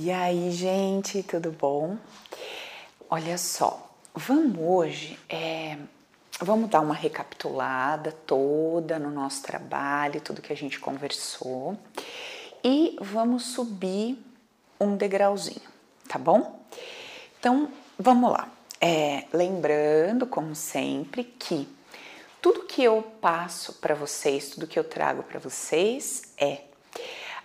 E aí, gente, tudo bom? Olha só, vamos hoje, é, vamos dar uma recapitulada toda no nosso trabalho, tudo que a gente conversou e vamos subir um degrauzinho, tá bom? Então, vamos lá. É, lembrando, como sempre, que tudo que eu passo para vocês, tudo que eu trago para vocês é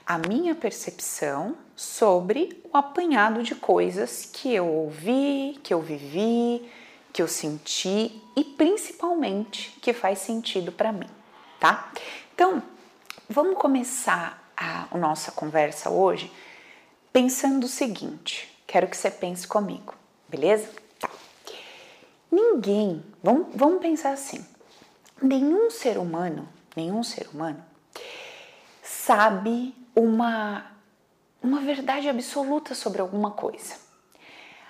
a minha percepção sobre o apanhado de coisas que eu ouvi, que eu vivi, que eu senti e principalmente que faz sentido para mim, tá? Então, vamos começar a, nossa conversa hoje pensando o seguinte: quero que você pense comigo, beleza? Tá. Ninguém, vamos, vamos pensar assim: nenhum ser humano, nenhum ser humano sabe uma, uma verdade absoluta sobre alguma coisa.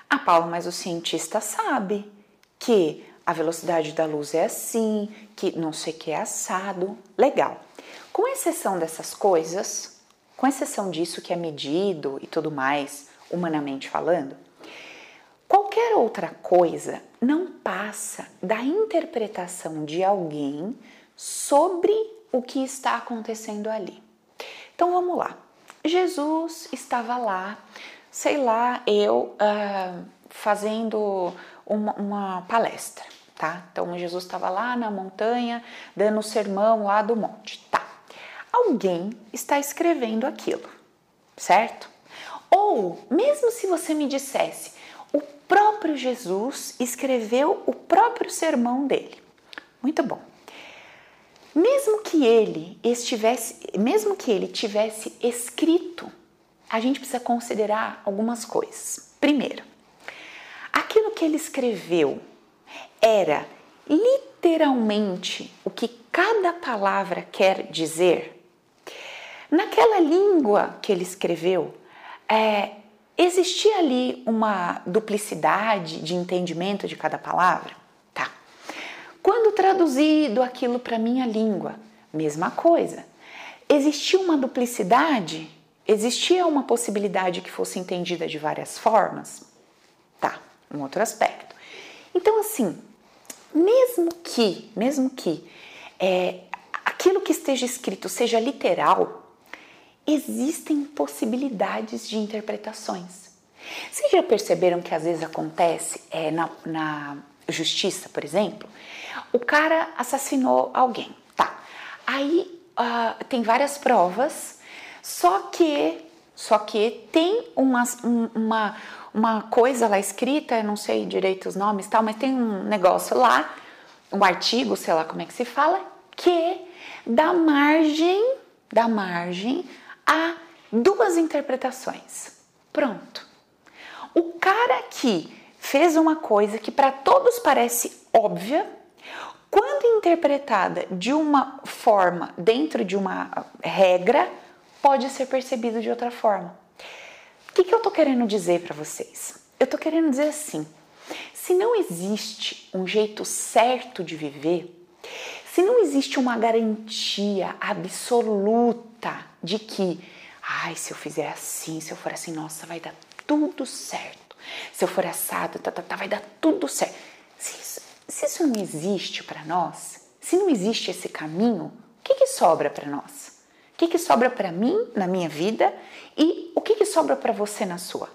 Ah, Paulo, mas o cientista sabe que a velocidade da luz é assim, que não sei o que é assado. Legal. Com exceção dessas coisas, com exceção disso que é medido e tudo mais, humanamente falando, qualquer outra coisa não passa da interpretação de alguém sobre o que está acontecendo ali. Então vamos lá. Jesus estava lá, sei lá, eu uh, fazendo uma, uma, palestra, tá? Então Jesus estava lá na montanha dando o sermão lá do monte, tá? Alguém está escrevendo aquilo, certo? Ou mesmo se você me dissesse, o próprio Jesus escreveu o próprio sermão dele. Muito bom. Mesmo que ele estivesse, mesmo que ele tivesse escrito, a gente precisa considerar algumas coisas. Primeiro, aquilo que ele escreveu era literalmente o que cada palavra quer dizer. Naquela língua que ele escreveu, é, existia ali uma duplicidade de entendimento de cada palavra? Quando traduzido aquilo para minha língua, mesma coisa. Existia uma duplicidade? Existia uma possibilidade que fosse entendida de várias formas? Tá, um outro aspecto. Então, assim, mesmo que, mesmo que é, aquilo que esteja escrito seja literal, existem possibilidades de interpretações. Vocês já perceberam que às vezes acontece é, na, na justiça, por exemplo, o cara assassinou alguém, tá? Aí uh, tem várias provas, só que só que tem uma, uma, coisa lá escrita, eu não sei direito os nomes tal, mas tem um negócio lá, um artigo, sei lá como é que se fala, que dá margem, dá margem a duas interpretações. Pronto. O cara que fez uma coisa que para todos parece óbvia, quando interpretada de uma forma dentro de uma regra, pode ser percebido de outra forma. O que, que eu estou querendo dizer para vocês? Eu estou querendo dizer assim: se não existe um jeito certo de viver, se não existe uma garantia absoluta de que, ai, se eu fizer assim, se eu for assim, nossa, vai dar tudo certo se eu for assado, tá, tá, tá, vai dar tudo certo. Se isso, não existe para nós, se não existe esse caminho, o que, que sobra para nós? O que, que sobra para mim na minha vida e o que, que sobra para você na sua?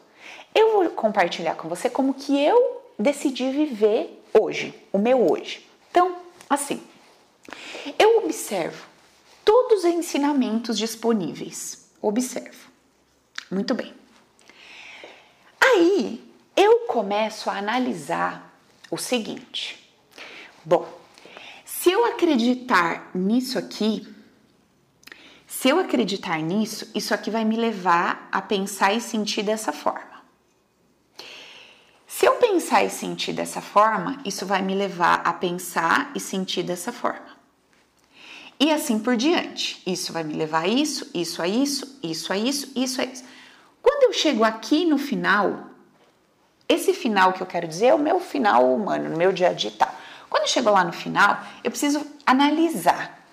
Eu vou compartilhar com você como que eu decidi viver hoje, o meu hoje. Então, assim, eu observo todos os ensinamentos disponíveis. Observo. Muito bem. Aí eu começo a analisar o seguinte: bom, se eu acreditar nisso aqui, se eu acreditar nisso, isso aqui vai me levar a pensar e sentir dessa forma. Se eu pensar e sentir dessa forma, isso vai me levar a pensar e sentir dessa forma. E assim por diante. Isso vai me levar a isso, isso a isso, isso a isso, isso a isso. Quando eu chego aqui no final, esse final que eu quero dizer é o meu final humano, no meu dia a dia e tal. Quando eu chego lá no final, eu preciso analisar.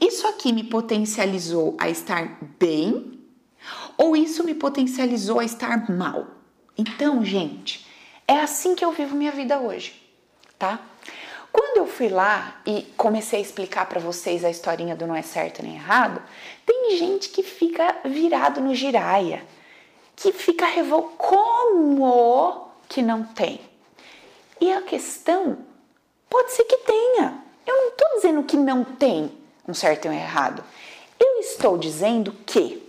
Isso aqui me potencializou a estar bem ou isso me potencializou a estar mal? Então, gente, é assim que eu vivo minha vida hoje, tá? Quando eu fui lá e comecei a explicar para vocês a historinha do não é certo nem errado, tem gente que fica virado no giraia, que fica revoltado. Como que não tem? E a questão pode ser que tenha. Eu não estou dizendo que não tem um certo e um errado. Eu estou dizendo que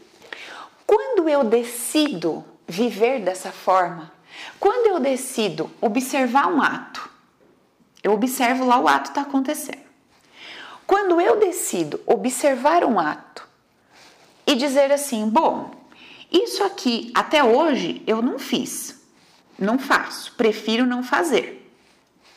quando eu decido viver dessa forma, quando eu decido observar um ato, eu observo lá o ato está acontecendo. Quando eu decido observar um ato e dizer assim, bom, isso aqui até hoje eu não fiz, não faço, prefiro não fazer.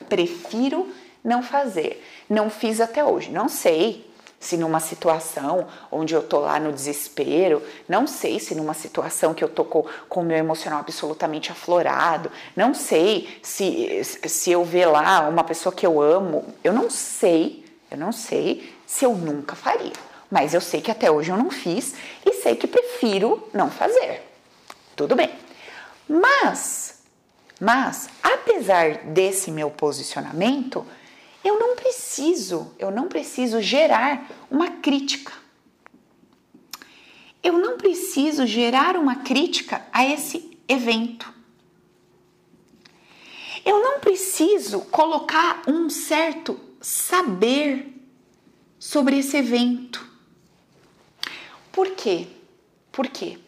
Prefiro não fazer. Não fiz até hoje, não sei se numa situação onde eu tô lá no desespero, não sei se numa situação que eu tô com, com o meu emocional absolutamente aflorado, não sei se, se eu ver lá uma pessoa que eu amo, eu não sei, eu não sei se eu nunca faria. Mas eu sei que até hoje eu não fiz e sei que prefiro não fazer. Tudo bem. Mas, mas, apesar desse meu posicionamento, eu não preciso, eu não preciso gerar uma crítica. Eu não preciso gerar uma crítica a esse evento. Eu não preciso colocar um certo saber sobre esse evento. Por quê? Por quê?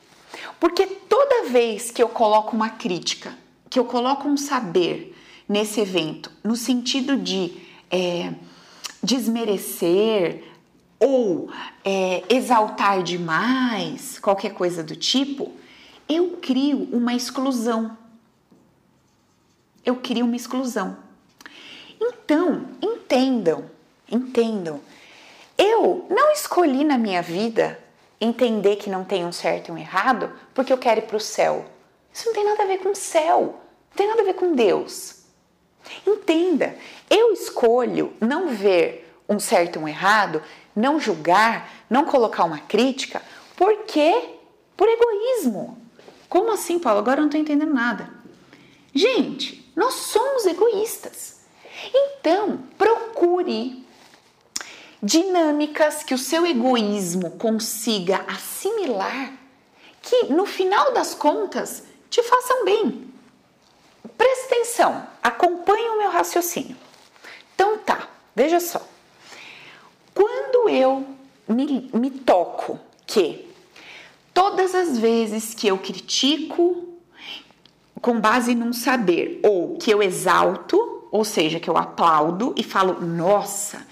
Porque toda vez que eu coloco uma crítica, que eu coloco um saber nesse evento, no sentido de é, desmerecer ou é, exaltar demais, qualquer coisa do tipo, eu crio uma exclusão. Eu crio uma exclusão. Então, entendam, entendam. Eu não escolhi na minha vida entender que não tem um certo e um errado porque eu quero ir para o céu. Isso não tem nada a ver com o céu, não tem nada a ver com Deus. Entenda, eu escolho não ver um certo e um errado, não julgar, não colocar uma crítica, porque por egoísmo. Como assim, Paulo? Agora eu não estou entendendo nada. Gente, nós somos egoístas. Então, procure dinâmicas que o seu egoísmo consiga assimilar, que no final das contas te façam bem. Presta atenção, acompanhe o meu raciocínio. Então tá, veja só. Quando eu me, me toco que todas as vezes que eu critico com base num saber ou que eu exalto, ou seja, que eu aplaudo e falo, nossa,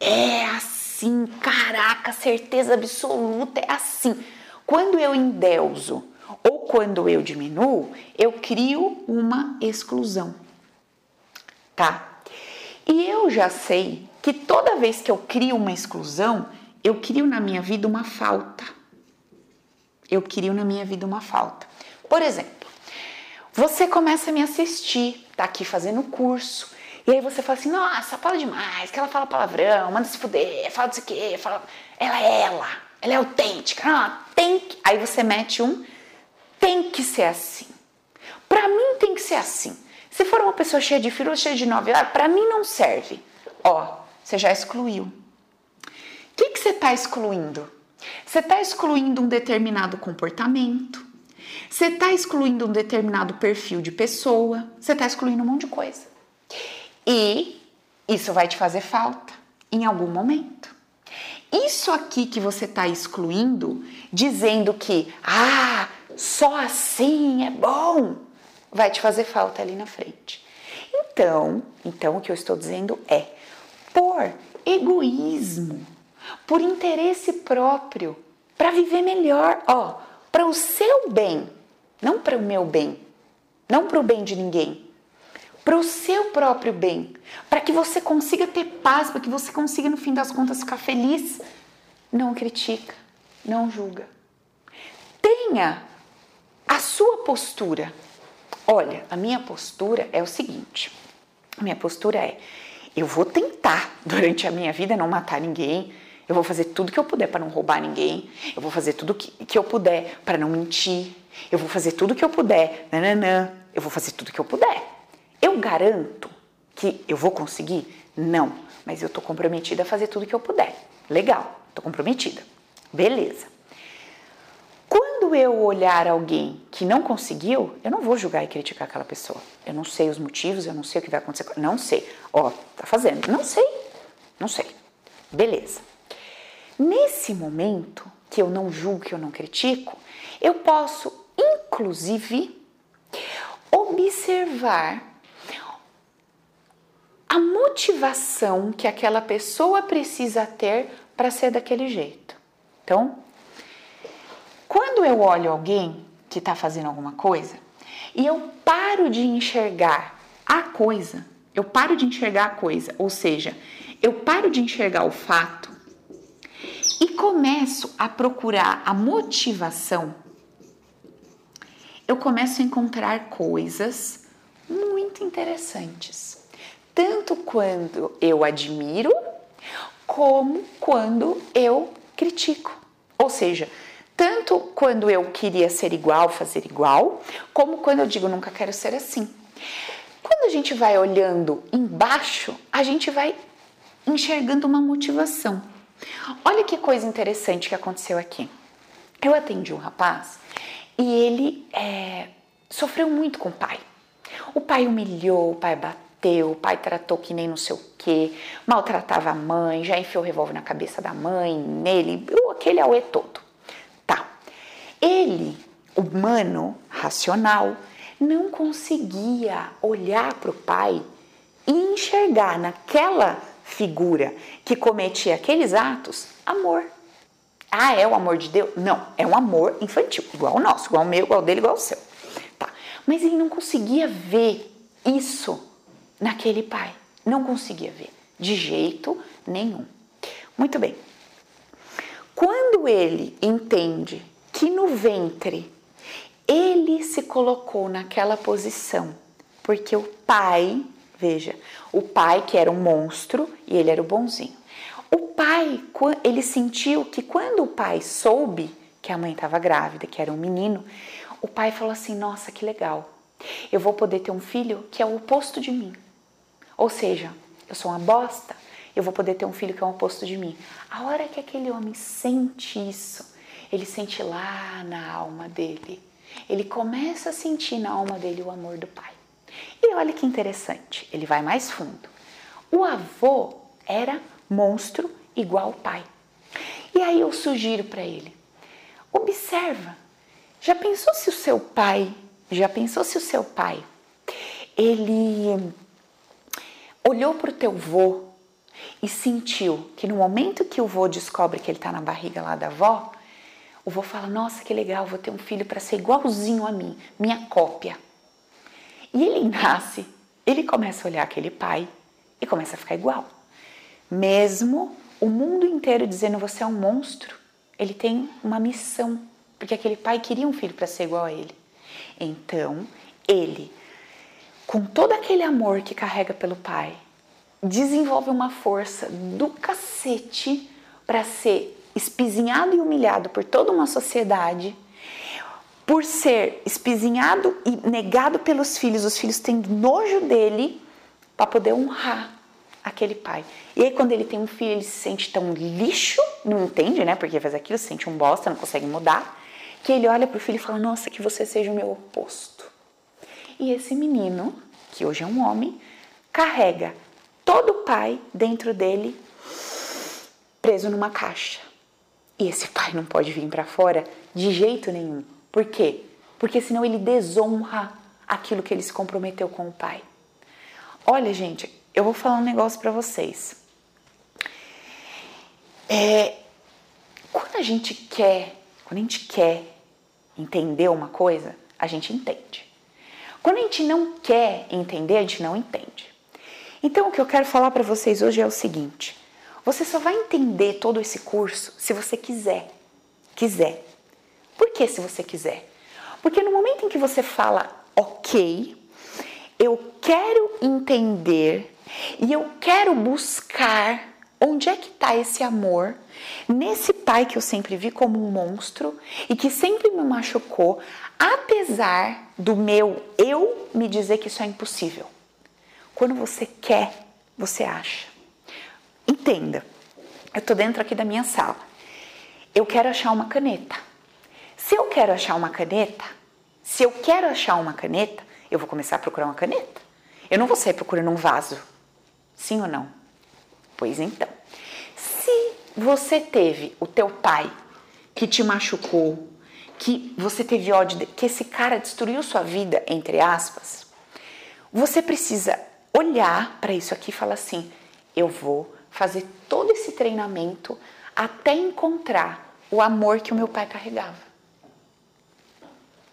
é assim, caraca, certeza absoluta, é assim. Quando eu endeuso ou quando eu diminuo, eu crio uma exclusão, tá? E eu já sei que toda vez que eu crio uma exclusão, eu crio na minha vida uma falta. Eu crio na minha vida uma falta. Por exemplo, você começa a me assistir, tá aqui fazendo curso, e aí você fala assim: nossa, fala demais, que ela fala palavrão, manda se fuder, fala disso aqui, fala. Ela é ela, ela é autêntica, não, tem que. Aí você mete um tem que ser assim. Para mim tem que ser assim. Se for uma pessoa cheia de filhos, cheia de nove, para mim não serve. Ó, você já excluiu. O que, que você está excluindo? Você está excluindo um determinado comportamento. Você está excluindo um determinado perfil de pessoa. Você está excluindo um monte de coisa. E isso vai te fazer falta em algum momento. Isso aqui que você está excluindo, dizendo que, ah, só assim é bom, vai te fazer falta ali na frente. Então, então o que eu estou dizendo é por egoísmo, por interesse próprio, para viver melhor, ó, para o seu bem, não para o meu bem, não para o bem de ninguém, para o seu próprio bem, para que você consiga ter paz, para que você consiga no fim das contas ficar feliz. Não critica, não julga. Tenha a sua postura. Olha, a minha postura é o seguinte: a minha postura é eu vou tentar durante a minha vida não matar ninguém, Eu vou fazer tudo que eu puder para não roubar ninguém. Eu vou fazer tudo que, que eu puder para não mentir. Eu vou fazer tudo que eu puder. Nananã. Eu vou fazer tudo que eu puder. Eu garanto que eu vou conseguir? Não. Mas eu tô comprometida a fazer tudo que eu puder. Legal. Tô comprometida. Beleza. Quando eu olhar alguém que não conseguiu, eu não vou julgar e criticar aquela pessoa. Eu não sei os motivos, eu não sei o que vai acontecer. Não sei. Ó, tá fazendo. Não sei. Não sei. Beleza. Nesse momento, que eu não julgo, que eu não critico, eu posso, inclusive, observar a motivação que aquela pessoa precisa ter para ser daquele jeito. Então, quando eu olho alguém que está fazendo alguma coisa e eu paro de enxergar a coisa, eu paro de enxergar a coisa, ou seja, eu paro de enxergar o fato e começo a procurar a motivação, eu começo a encontrar coisas muito interessantes. Tanto quando eu admiro, como quando eu critico. Ou seja, tanto quando eu queria ser igual, fazer igual, como quando eu digo nunca quero ser assim. Quando a gente vai olhando embaixo, a gente vai enxergando uma motivação. Olha que coisa interessante que aconteceu aqui. Eu atendi um rapaz e ele é, sofreu muito com o pai. O pai humilhou, o pai bateu, o pai tratou que nem não sei o que, maltratava a mãe, já enfiou o revólver na cabeça da mãe, nele, aquele auê todo. Ele, humano, racional, não conseguia olhar para o pai e enxergar naquela figura que cometia aqueles atos amor. Ah, é o amor de Deus? Não, é um amor infantil, igual o nosso, igual o meu, igual o dele, igual o seu. Tá. Mas ele não conseguia ver isso naquele pai. Não conseguia ver, de jeito nenhum. Muito bem. Quando ele entende que no ventre ele se colocou naquela posição, porque o pai, veja, o pai que era um monstro e ele era o bonzinho. O pai, ele sentiu que quando o pai soube que a mãe estava grávida, que era um menino, o pai falou assim: Nossa, que legal, eu vou poder ter um filho que é o oposto de mim. Ou seja, eu sou uma bosta, eu vou poder ter um filho que é o oposto de mim. A hora que aquele homem sente isso, ele sente lá na alma dele. Ele começa a sentir na alma dele o amor do pai. E olha que interessante, ele vai mais fundo. O avô era monstro igual o pai. E aí eu sugiro para ele: observa. Já pensou se o seu pai, já pensou se o seu pai, ele olhou para o teu vô e sentiu que no momento que o vô descobre que ele está na barriga lá da avó, o vô fala: Nossa, que legal, vou ter um filho para ser igualzinho a mim, minha cópia. E ele nasce, ele começa a olhar aquele pai e começa a ficar igual. Mesmo o mundo inteiro dizendo você é um monstro, ele tem uma missão, porque aquele pai queria um filho para ser igual a ele. Então, ele, com todo aquele amor que carrega pelo pai, desenvolve uma força do cacete para ser espizinhado e humilhado por toda uma sociedade, por ser espizinhado e negado pelos filhos, os filhos têm nojo dele para poder honrar aquele pai. E aí, quando ele tem um filho, ele se sente tão lixo, não entende, né? Porque faz aquilo, se sente um bosta, não consegue mudar, que ele olha pro filho e fala: Nossa, que você seja o meu oposto. E esse menino, que hoje é um homem, carrega todo o pai dentro dele, preso numa caixa. E esse pai não pode vir para fora de jeito nenhum. Por quê? Porque senão ele desonra aquilo que ele se comprometeu com o pai. Olha, gente, eu vou falar um negócio para vocês. É, quando a gente quer, quando a gente quer entender uma coisa, a gente entende. Quando a gente não quer entender, a gente não entende. Então, o que eu quero falar para vocês hoje é o seguinte: você só vai entender todo esse curso se você quiser. Quiser. Por que se você quiser? Porque no momento em que você fala, ok, eu quero entender e eu quero buscar Onde é que está esse amor nesse pai que eu sempre vi como um monstro e que sempre me machucou, apesar do meu eu me dizer que isso é impossível? Quando você quer, você acha. Entenda, eu estou dentro aqui da minha sala. Eu quero achar uma caneta. Se eu quero achar uma caneta, se eu quero achar uma caneta, eu vou começar a procurar uma caneta. Eu não vou sair procurando um vaso. Sim ou não? Pois então, se você teve o teu pai que te machucou, que você teve ódio, que esse cara destruiu sua vida, entre aspas, você precisa olhar para isso aqui e falar assim: eu vou fazer todo esse treinamento até encontrar o amor que o meu pai carregava.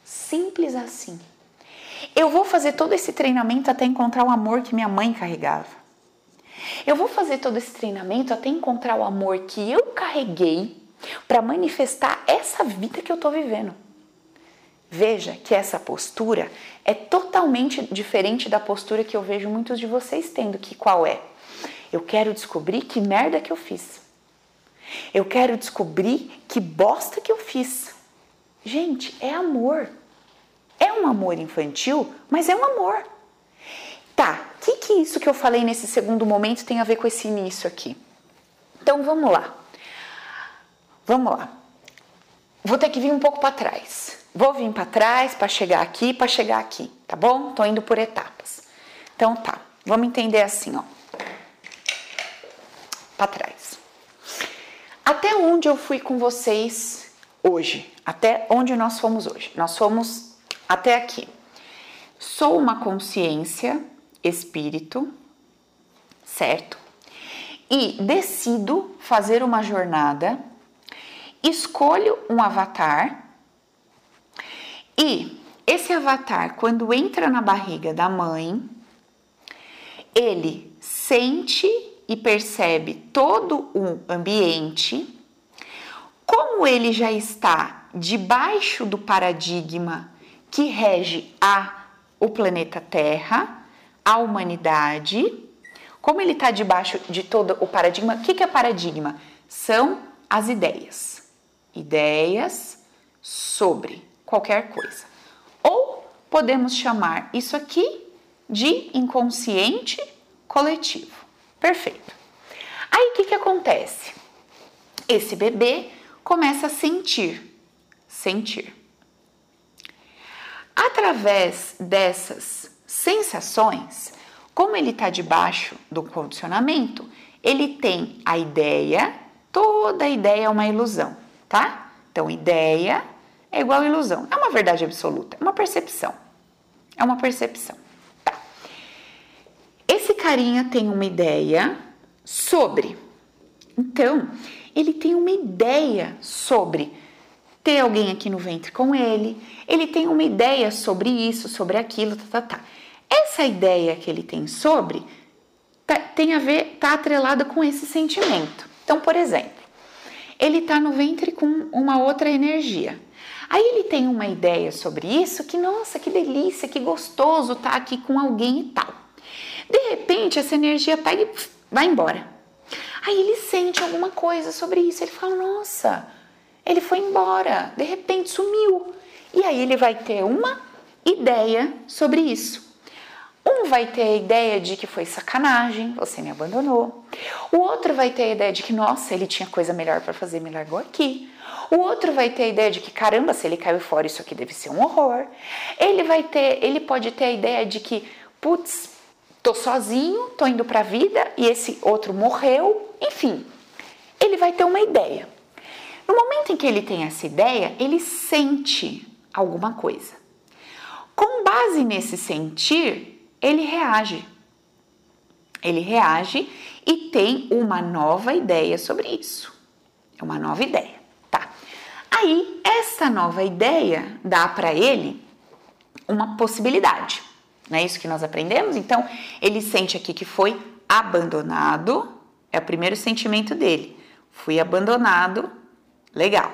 Simples assim. Eu vou fazer todo esse treinamento até encontrar o amor que minha mãe carregava. Eu vou fazer todo esse treinamento até encontrar o amor que eu carreguei para manifestar essa vida que eu estou vivendo. Veja que essa postura é totalmente diferente da postura que eu vejo muitos de vocês tendo, que qual é? Eu quero descobrir que merda que eu fiz. Eu quero descobrir que bosta que eu fiz. Gente, é amor. É um amor infantil, mas é um amor. Tá, o que, que isso que eu falei nesse segundo momento tem a ver com esse início aqui? Então vamos lá. Vamos lá. Vou ter que vir um pouco para trás. Vou vir para trás para chegar aqui, para chegar aqui, tá bom? Tô indo por etapas. Então tá. Vamos entender assim, ó. Para trás. Até onde eu fui com vocês hoje? Até onde nós fomos hoje? Nós fomos até aqui. Sou uma consciência espírito, certo? E decido fazer uma jornada, escolho um avatar e esse avatar, quando entra na barriga da mãe, ele sente e percebe todo o ambiente, como ele já está debaixo do paradigma que rege a o planeta Terra, a humanidade, como ele está debaixo de todo o paradigma, o que, que é paradigma? São as ideias. Ideias sobre qualquer coisa. Ou podemos chamar isso aqui de inconsciente coletivo. Perfeito. Aí o que, que acontece? Esse bebê começa a sentir, sentir. Através dessas sensações, como ele está debaixo do condicionamento, ele tem a ideia, toda ideia é uma ilusão, tá? Então, ideia é igual ilusão. É uma verdade absoluta, é uma percepção. É uma percepção. Tá. Esse carinha tem uma ideia sobre. Então, ele tem uma ideia sobre ter alguém aqui no ventre com ele, ele tem uma ideia sobre isso, sobre aquilo, tá, tá, tá. Essa ideia que ele tem sobre tá, tem a ver, tá atrelada com esse sentimento. Então, por exemplo, ele está no ventre com uma outra energia. Aí ele tem uma ideia sobre isso que, nossa, que delícia, que gostoso tá aqui com alguém e tal. De repente, essa energia pega e vai embora. Aí ele sente alguma coisa sobre isso. Ele fala, nossa, ele foi embora, de repente sumiu. E aí ele vai ter uma ideia sobre isso. Um vai ter a ideia de que foi sacanagem, você me abandonou. O outro vai ter a ideia de que, nossa, ele tinha coisa melhor para fazer, me largou aqui. O outro vai ter a ideia de que, caramba, se ele caiu fora, isso aqui deve ser um horror. Ele vai ter, ele pode ter a ideia de que, putz, tô sozinho, tô indo para a vida e esse outro morreu. Enfim, ele vai ter uma ideia. No momento em que ele tem essa ideia, ele sente alguma coisa. Com base nesse sentir, ele reage. Ele reage e tem uma nova ideia sobre isso. É uma nova ideia, tá? Aí, essa nova ideia dá para ele uma possibilidade. Não é isso que nós aprendemos? Então, ele sente aqui que foi abandonado, é o primeiro sentimento dele. Fui abandonado, legal.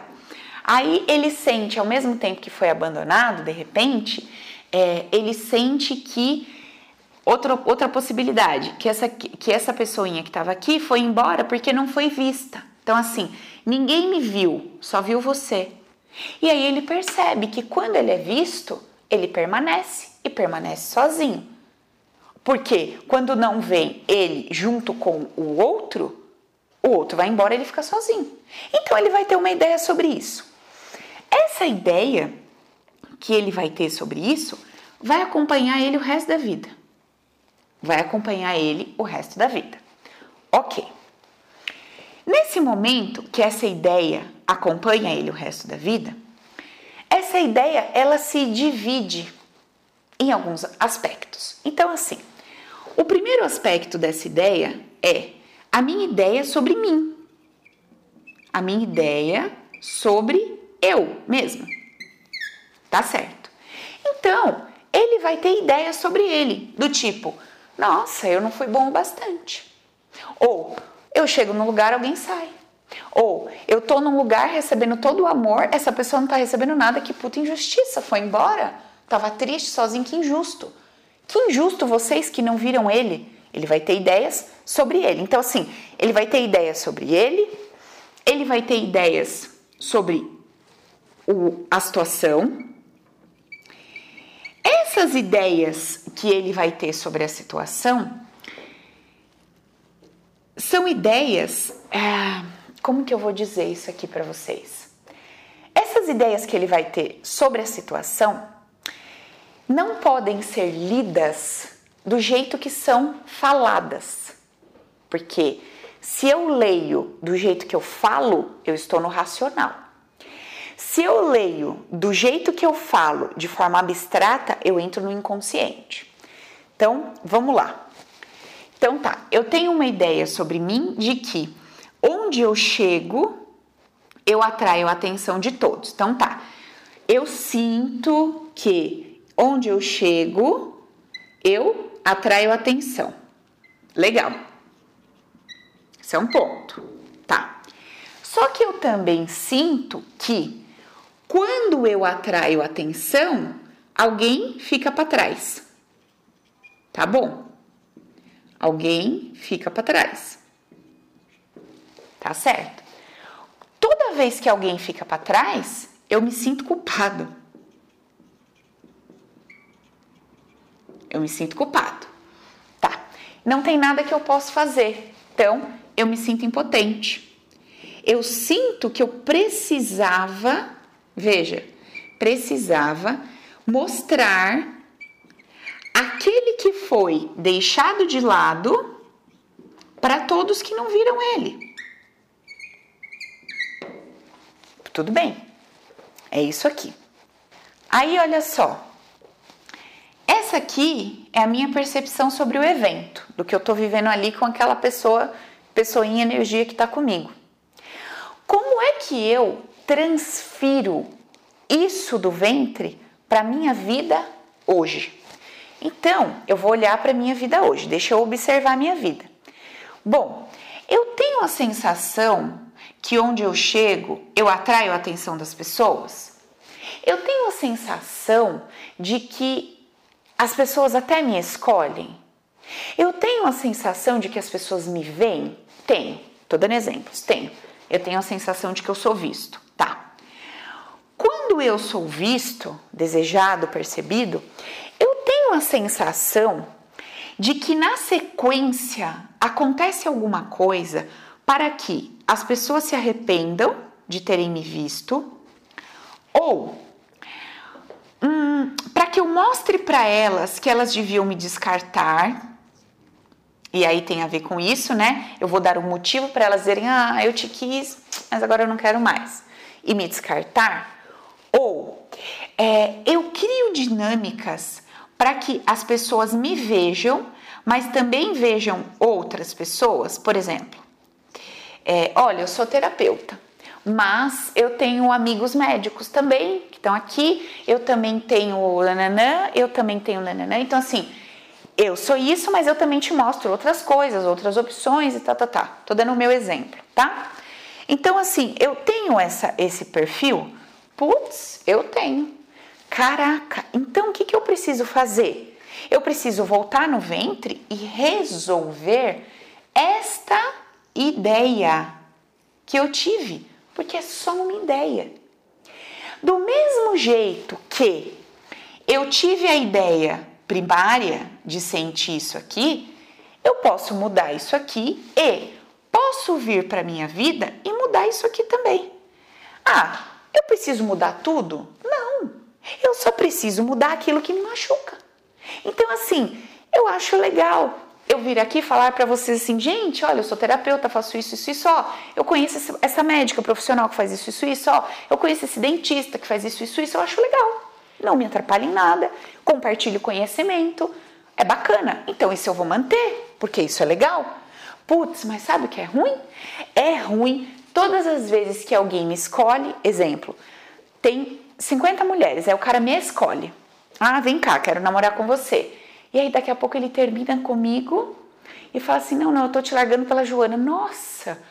Aí ele sente, ao mesmo tempo que foi abandonado, de repente, é, ele sente que Outra, outra possibilidade, que essa, que essa pessoinha que estava aqui foi embora porque não foi vista. Então, assim, ninguém me viu, só viu você. E aí ele percebe que quando ele é visto, ele permanece e permanece sozinho. Porque quando não vem ele junto com o outro, o outro vai embora e ele fica sozinho. Então ele vai ter uma ideia sobre isso. Essa ideia que ele vai ter sobre isso vai acompanhar ele o resto da vida. Vai acompanhar ele o resto da vida. Ok. Nesse momento que essa ideia acompanha ele o resto da vida, essa ideia ela se divide em alguns aspectos. Então, assim, o primeiro aspecto dessa ideia é a minha ideia sobre mim. A minha ideia sobre eu mesma. Tá certo? Então, ele vai ter ideia sobre ele, do tipo: nossa, eu não fui bom o bastante. Ou eu chego num lugar, alguém sai. Ou eu tô num lugar recebendo todo o amor, essa pessoa não tá recebendo nada, que puta injustiça, foi embora. Tava triste, sozinho, que injusto. Que injusto vocês que não viram ele. Ele vai ter ideias sobre ele. Então, assim, ele vai ter ideias sobre ele, ele vai ter ideias sobre o, a situação, essas ideias que ele vai ter sobre a situação são ideias. É, como que eu vou dizer isso aqui para vocês? Essas ideias que ele vai ter sobre a situação não podem ser lidas do jeito que são faladas. Porque se eu leio do jeito que eu falo, eu estou no racional. Se eu leio do jeito que eu falo, de forma abstrata, eu entro no inconsciente. Então, vamos lá. Então tá, eu tenho uma ideia sobre mim de que onde eu chego, eu atraio a atenção de todos. Então tá, eu sinto que onde eu chego, eu atraio atenção. Legal. Esse é um ponto. Tá. Só que eu também sinto que quando eu atraio atenção, alguém fica para trás. Tá bom? Alguém fica para trás. Tá certo? Toda vez que alguém fica para trás, eu me sinto culpado. Eu me sinto culpado. Tá. Não tem nada que eu possa fazer. Então, eu me sinto impotente. Eu sinto que eu precisava Veja, precisava mostrar aquele que foi deixado de lado para todos que não viram ele. Tudo bem, é isso aqui. Aí, olha só. Essa aqui é a minha percepção sobre o evento, do que eu estou vivendo ali com aquela pessoa, pessoinha energia que está comigo. Como é que eu transfiro isso do ventre para minha vida hoje. Então, eu vou olhar para minha vida hoje, deixa eu observar minha vida. Bom, eu tenho a sensação que onde eu chego, eu atraio a atenção das pessoas. Eu tenho a sensação de que as pessoas até me escolhem. Eu tenho a sensação de que as pessoas me veem. Tenho, tô dando exemplos, tenho. Eu tenho a sensação de que eu sou visto. Tá. Quando eu sou visto, desejado, percebido, eu tenho a sensação de que na sequência acontece alguma coisa para que as pessoas se arrependam de terem me visto ou hum, para que eu mostre para elas que elas deviam me descartar. E aí tem a ver com isso, né? Eu vou dar um motivo para elas dizerem: "Ah, eu te quis, mas agora eu não quero mais" e me descartar, ou é, eu crio dinâmicas para que as pessoas me vejam, mas também vejam outras pessoas. Por exemplo, é, olha, eu sou terapeuta, mas eu tenho amigos médicos também que estão aqui, eu também tenho nananã, eu também tenho nananã. Então, assim, eu sou isso, mas eu também te mostro outras coisas, outras opções e tá, tá, tá. Tô dando o meu exemplo, tá? Então, assim, eu tenho essa, esse perfil? Putz, eu tenho. Caraca, então o que, que eu preciso fazer? Eu preciso voltar no ventre e resolver esta ideia que eu tive, porque é só uma ideia. Do mesmo jeito que eu tive a ideia primária de sentir isso aqui, eu posso mudar isso aqui e posso vir para minha vida e mudar isso aqui também. Ah, eu preciso mudar tudo? Não. Eu só preciso mudar aquilo que me machuca. Então assim, eu acho legal eu vir aqui falar para vocês assim, gente, olha, eu sou terapeuta, faço isso, isso, isso, ó. Eu conheço essa médica profissional que faz isso, isso, isso, ó. Eu conheço esse dentista que faz isso, isso, isso, eu acho legal. Não me atrapalha em nada, compartilho conhecimento, é bacana. Então isso eu vou manter, porque isso é legal. Putz, mas sabe o que é ruim? É ruim todas as vezes que alguém me escolhe, exemplo, tem 50 mulheres, aí o cara me escolhe. Ah, vem cá, quero namorar com você. E aí daqui a pouco ele termina comigo e fala assim: não, não, eu tô te largando pela Joana. Nossa!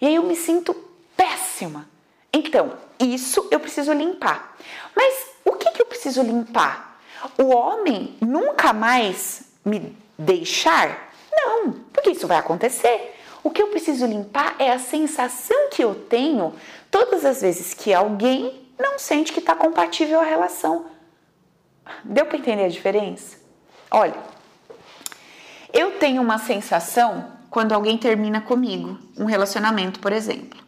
E aí eu me sinto péssima. Então, isso eu preciso limpar. Mas o que, que eu preciso limpar? O homem nunca mais me deixar? Não, porque isso vai acontecer. O que eu preciso limpar é a sensação que eu tenho todas as vezes que alguém não sente que está compatível à relação. Deu para entender a diferença? Olha, eu tenho uma sensação quando alguém termina comigo, um relacionamento, por exemplo.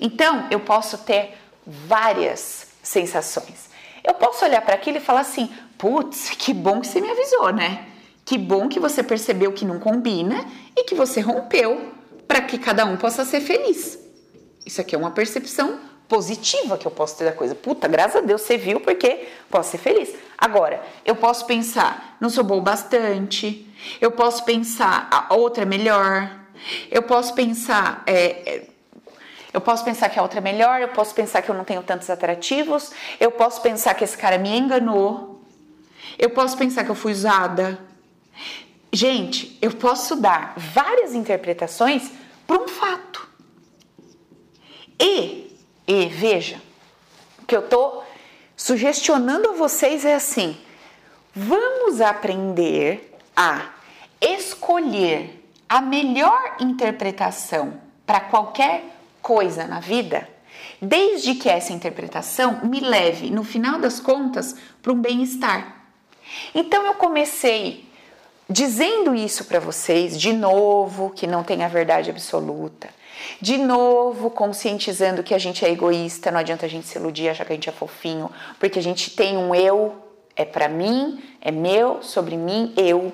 Então, eu posso ter várias sensações. Eu posso olhar para aquilo e falar assim: putz, que bom que você me avisou, né? Que bom que você percebeu que não combina e que você rompeu para que cada um possa ser feliz. Isso aqui é uma percepção positiva que eu posso ter da coisa. Puta, graças a Deus você viu porque posso ser feliz. Agora, eu posso pensar, não sou bom bastante. Eu posso pensar, a outra é melhor. Eu posso pensar, é, é, eu posso pensar que a outra é melhor. Eu posso pensar que eu não tenho tantos atrativos. Eu posso pensar que esse cara me enganou. Eu posso pensar que eu fui usada. Gente, eu posso dar várias interpretações para um fato. E e veja, o que eu estou sugestionando a vocês é assim: vamos aprender a escolher a melhor interpretação para qualquer coisa na vida, desde que essa interpretação me leve, no final das contas, para um bem-estar. Então eu comecei dizendo isso para vocês de novo, que não tem a verdade absoluta. De novo, conscientizando que a gente é egoísta, não adianta a gente se iludir, achar que a gente é fofinho, porque a gente tem um eu, é para mim, é meu, sobre mim, eu.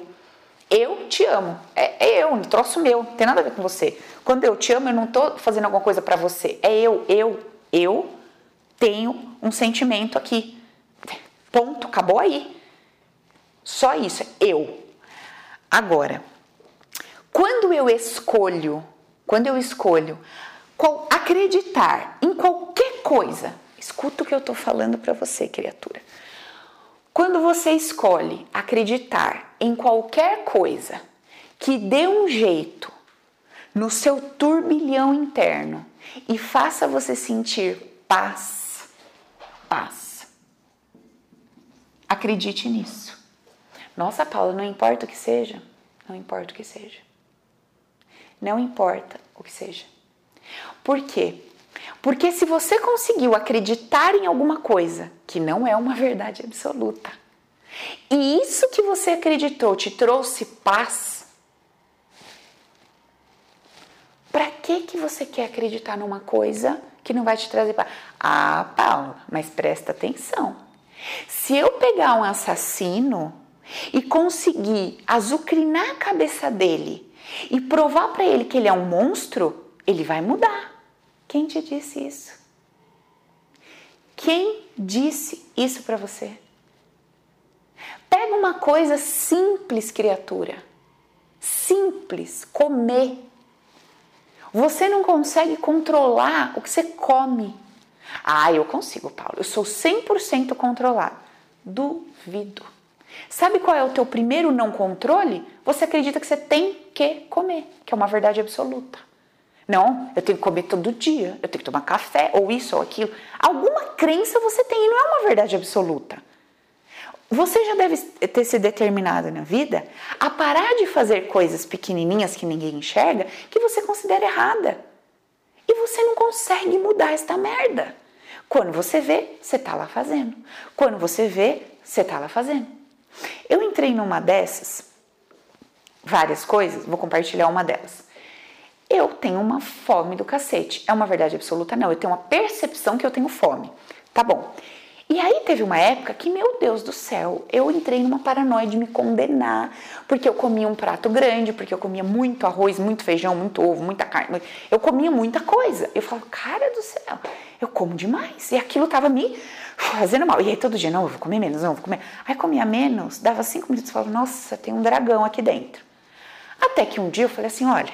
Eu te amo. É, é eu, um troço meu, não tem nada a ver com você. Quando eu te amo, eu não tô fazendo alguma coisa para você. É eu, eu, eu tenho um sentimento aqui. Ponto, acabou aí. Só isso, é eu. Agora, quando eu escolho quando eu escolho qual, acreditar em qualquer coisa, escuta o que eu estou falando para você, criatura. Quando você escolhe acreditar em qualquer coisa que dê um jeito no seu turbilhão interno e faça você sentir paz, paz. Acredite nisso. Nossa, Paula, não importa o que seja, não importa o que seja. Não importa o que seja. Por quê? Porque se você conseguiu acreditar em alguma coisa que não é uma verdade absoluta, e isso que você acreditou te trouxe paz, para que que você quer acreditar numa coisa que não vai te trazer paz? Ah, Paula, mas presta atenção. Se eu pegar um assassino e conseguir azucrinar a cabeça dele e provar para ele que ele é um monstro, ele vai mudar. Quem te disse isso? Quem disse isso para você? Pega uma coisa simples, criatura. Simples, comer. Você não consegue controlar o que você come. Ah, eu consigo, Paulo. Eu sou 100% controlado. Duvido. Sabe qual é o teu primeiro não controle? Você acredita que você tem que comer, que é uma verdade absoluta. Não, eu tenho que comer todo dia, eu tenho que tomar café, ou isso ou aquilo. Alguma crença você tem e não é uma verdade absoluta. você já deve ter se determinado na vida a parar de fazer coisas pequenininhas que ninguém enxerga que você considera errada. E você não consegue mudar esta merda. Quando você vê, você tá lá fazendo. Quando você vê, você tá lá fazendo. Eu entrei numa dessas, várias coisas, vou compartilhar uma delas. Eu tenho uma fome do cacete. É uma verdade absoluta? Não, eu tenho uma percepção que eu tenho fome. Tá bom. E aí teve uma época que, meu Deus do céu, eu entrei numa paranoia de me condenar, porque eu comia um prato grande, porque eu comia muito arroz, muito feijão, muito ovo, muita carne. Eu comia muita coisa. Eu falava, cara do céu, eu como demais. E aquilo tava me fazendo mal. E aí todo dia, não, eu vou comer menos, não, eu vou comer. Aí comia menos, dava cinco minutos e falava, nossa, tem um dragão aqui dentro. Até que um dia eu falei assim, olha,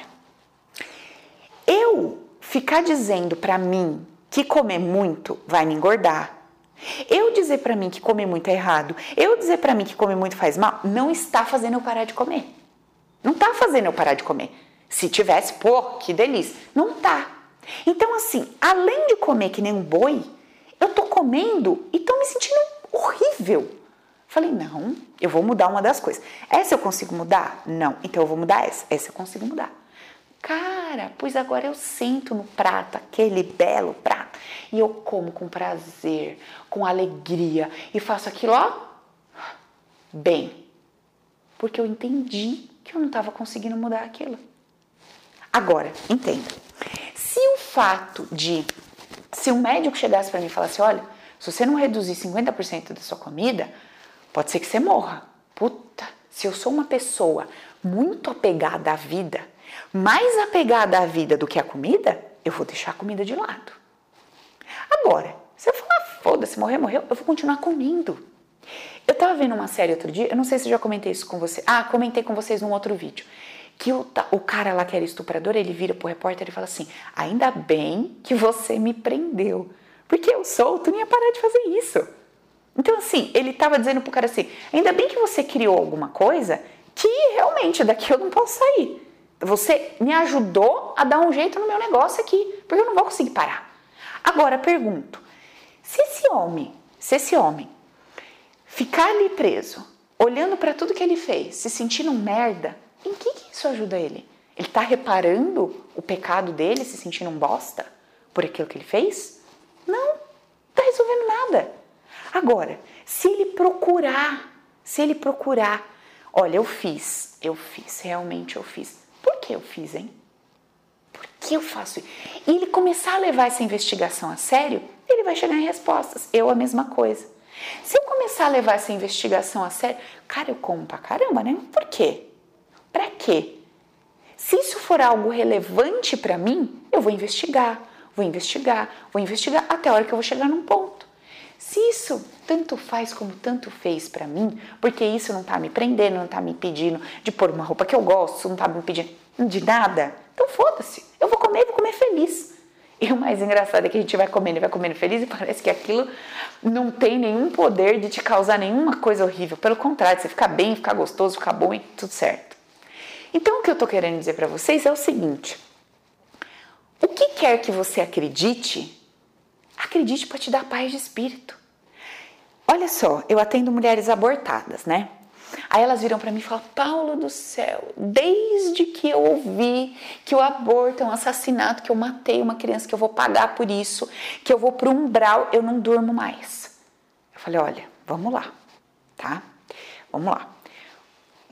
eu ficar dizendo para mim que comer muito vai me engordar, eu dizer para mim que comer muito é errado, eu dizer para mim que comer muito faz mal, não está fazendo eu parar de comer. Não está fazendo eu parar de comer. Se tivesse, pô, que delícia. Não tá. Então, assim, além de comer que nem um boi, eu tô comendo e tô me sentindo horrível. Falei, não, eu vou mudar uma das coisas. Essa eu consigo mudar? Não. Então eu vou mudar essa. Essa eu consigo mudar. Cara, pois agora eu sento no prato, aquele belo prato, e eu como com prazer, com alegria, e faço aquilo, ó, bem. Porque eu entendi que eu não estava conseguindo mudar aquilo. Agora, entenda. Se o fato de, se o médico chegasse para mim e falasse, olha, se você não reduzir 50% da sua comida, pode ser que você morra. Puta, se eu sou uma pessoa muito apegada à vida, mais apegada à vida do que à comida, eu vou deixar a comida de lado. Agora, se eu falar, foda-se, morreu, morreu, eu vou continuar comendo. Eu tava vendo uma série outro dia, eu não sei se eu já comentei isso com você. Ah, comentei com vocês num outro vídeo. Que o, o cara lá que era estuprador, ele vira pro repórter e fala assim: Ainda bem que você me prendeu. Porque eu solto, não ia parar de fazer isso. Então, assim, ele tava dizendo pro cara assim: Ainda bem que você criou alguma coisa que realmente daqui eu não posso sair. Você me ajudou a dar um jeito no meu negócio aqui, porque eu não vou conseguir parar. Agora pergunto: se esse homem, se esse homem ficar ali preso, olhando para tudo que ele fez, se sentindo um merda, em que, que isso ajuda ele? Ele está reparando o pecado dele, se sentindo um bosta por aquilo que ele fez? Não, está resolvendo nada. Agora, se ele procurar, se ele procurar, olha, eu fiz, eu fiz, realmente eu fiz que eu fiz, hein? Por que eu faço isso? E ele começar a levar essa investigação a sério, ele vai chegar em respostas. Eu a mesma coisa. Se eu começar a levar essa investigação a sério, cara, eu como pra caramba, né? Por quê? Pra quê? Se isso for algo relevante para mim, eu vou investigar, vou investigar, vou investigar até a hora que eu vou chegar num ponto. Se isso tanto faz como tanto fez para mim, porque isso não tá me prendendo, não tá me impedindo de pôr uma roupa que eu gosto, não tá me impedindo de nada, então foda-se. Eu vou comer vou comer feliz. E o mais engraçado é que a gente vai comendo e vai comendo feliz e parece que aquilo não tem nenhum poder de te causar nenhuma coisa horrível. Pelo contrário, você fica bem, fica gostoso, fica bom e tudo certo. Então o que eu tô querendo dizer para vocês é o seguinte: o que quer que você acredite, acredite para te dar paz de espírito. Olha só, eu atendo mulheres abortadas, né? Aí elas viram para mim e falam: Paulo do céu, desde que eu ouvi que o aborto é um assassinato, que eu matei uma criança, que eu vou pagar por isso, que eu vou pro umbral, eu não durmo mais. Eu falei: olha, vamos lá, tá? Vamos lá.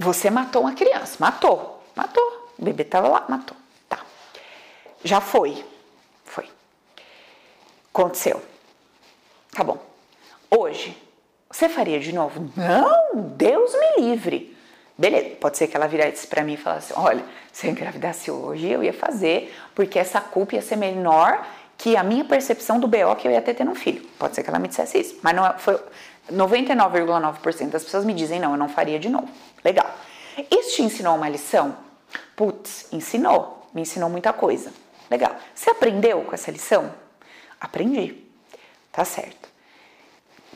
Você matou uma criança, matou, matou. O bebê tava lá, matou. Tá. Já foi. Foi. Aconteceu. Tá bom. Hoje, você faria de novo? Não, Deus me livre. Beleza, pode ser que ela virasse para mim e falasse: Olha, se eu engravidasse hoje, eu ia fazer, porque essa culpa ia ser menor que a minha percepção do BO que eu ia ter tendo um filho. Pode ser que ela me dissesse isso, mas não é, foi 99,9% das pessoas me dizem: Não, eu não faria de novo. Legal. Isso te ensinou uma lição? Putz, ensinou. Me ensinou muita coisa. Legal. Você aprendeu com essa lição? Aprendi. Tá certo.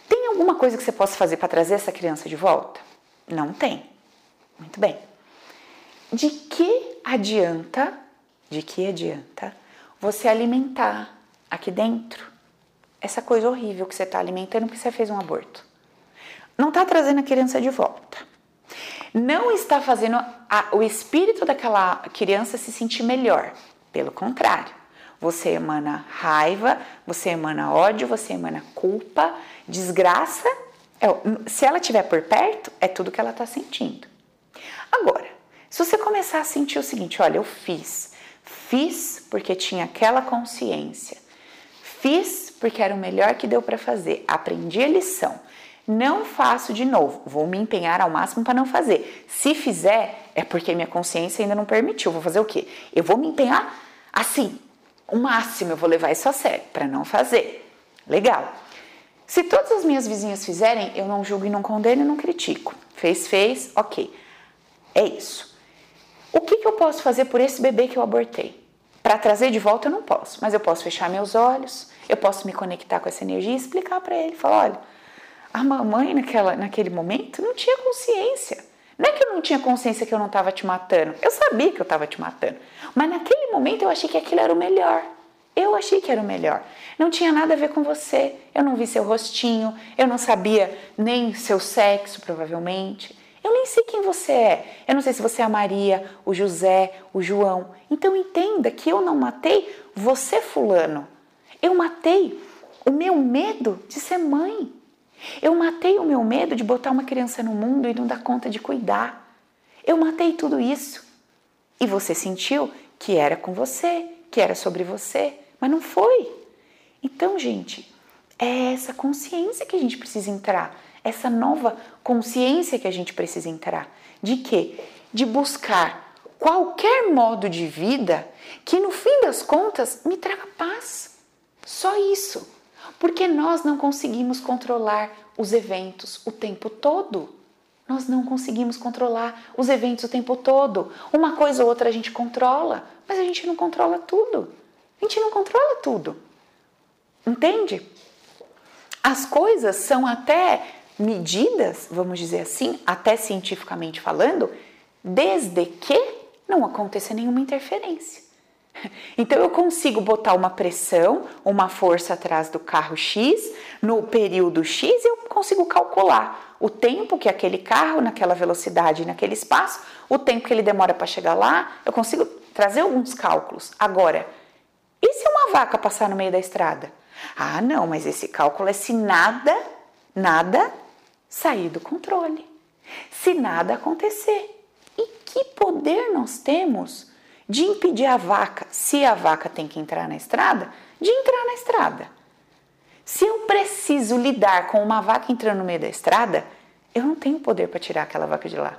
Tem alguma coisa que você possa fazer para trazer essa criança de volta? Não tem. Muito bem. De que adianta, de que adianta você alimentar aqui dentro essa coisa horrível que você está alimentando porque você fez um aborto? não está trazendo a criança de volta. Não está fazendo a, o espírito daquela criança se sentir melhor. Pelo contrário, você emana raiva, você emana ódio, você emana culpa, desgraça. É, se ela estiver por perto, é tudo que ela está sentindo. Agora, se você começar a sentir o seguinte: olha, eu fiz, fiz porque tinha aquela consciência, fiz porque era o melhor que deu para fazer, aprendi a lição não faço de novo, vou me empenhar ao máximo para não fazer. Se fizer, é porque minha consciência ainda não permitiu. Vou fazer o quê? Eu vou me empenhar assim, o máximo eu vou levar isso a sério para não fazer. Legal. Se todas as minhas vizinhas fizerem, eu não julgo e não condeno e não critico. Fez, fez, ok. É isso. O que, que eu posso fazer por esse bebê que eu abortei? Para trazer de volta eu não posso, mas eu posso fechar meus olhos, eu posso me conectar com essa energia e explicar para ele, falar, olha, a mamãe, naquela, naquele momento, não tinha consciência. Não é que eu não tinha consciência que eu não estava te matando. Eu sabia que eu estava te matando. Mas naquele momento eu achei que aquilo era o melhor. Eu achei que era o melhor. Não tinha nada a ver com você. Eu não vi seu rostinho. Eu não sabia nem seu sexo, provavelmente. Eu nem sei quem você é. Eu não sei se você é a Maria, o José, o João. Então entenda que eu não matei você, Fulano. Eu matei o meu medo de ser mãe. Eu matei o meu medo de botar uma criança no mundo e não dar conta de cuidar. Eu matei tudo isso. E você sentiu que era com você, que era sobre você, mas não foi. Então, gente, é essa consciência que a gente precisa entrar, essa nova consciência que a gente precisa entrar. De quê? De buscar qualquer modo de vida que no fim das contas me traga paz. Só isso porque nós não conseguimos controlar os eventos o tempo todo. Nós não conseguimos controlar os eventos o tempo todo. Uma coisa ou outra a gente controla, mas a gente não controla tudo. A gente não controla tudo. Entende? As coisas são até medidas, vamos dizer assim, até cientificamente falando, desde que não aconteça nenhuma interferência. Então eu consigo botar uma pressão, uma força atrás do carro X no período X e eu consigo calcular o tempo que aquele carro, naquela velocidade, naquele espaço, o tempo que ele demora para chegar lá, eu consigo trazer alguns cálculos. Agora, e se uma vaca passar no meio da estrada? Ah, não, mas esse cálculo é se nada, nada sair do controle. Se nada acontecer. E que poder nós temos? De impedir a vaca, se a vaca tem que entrar na estrada, de entrar na estrada. Se eu preciso lidar com uma vaca entrando no meio da estrada, eu não tenho poder para tirar aquela vaca de lá.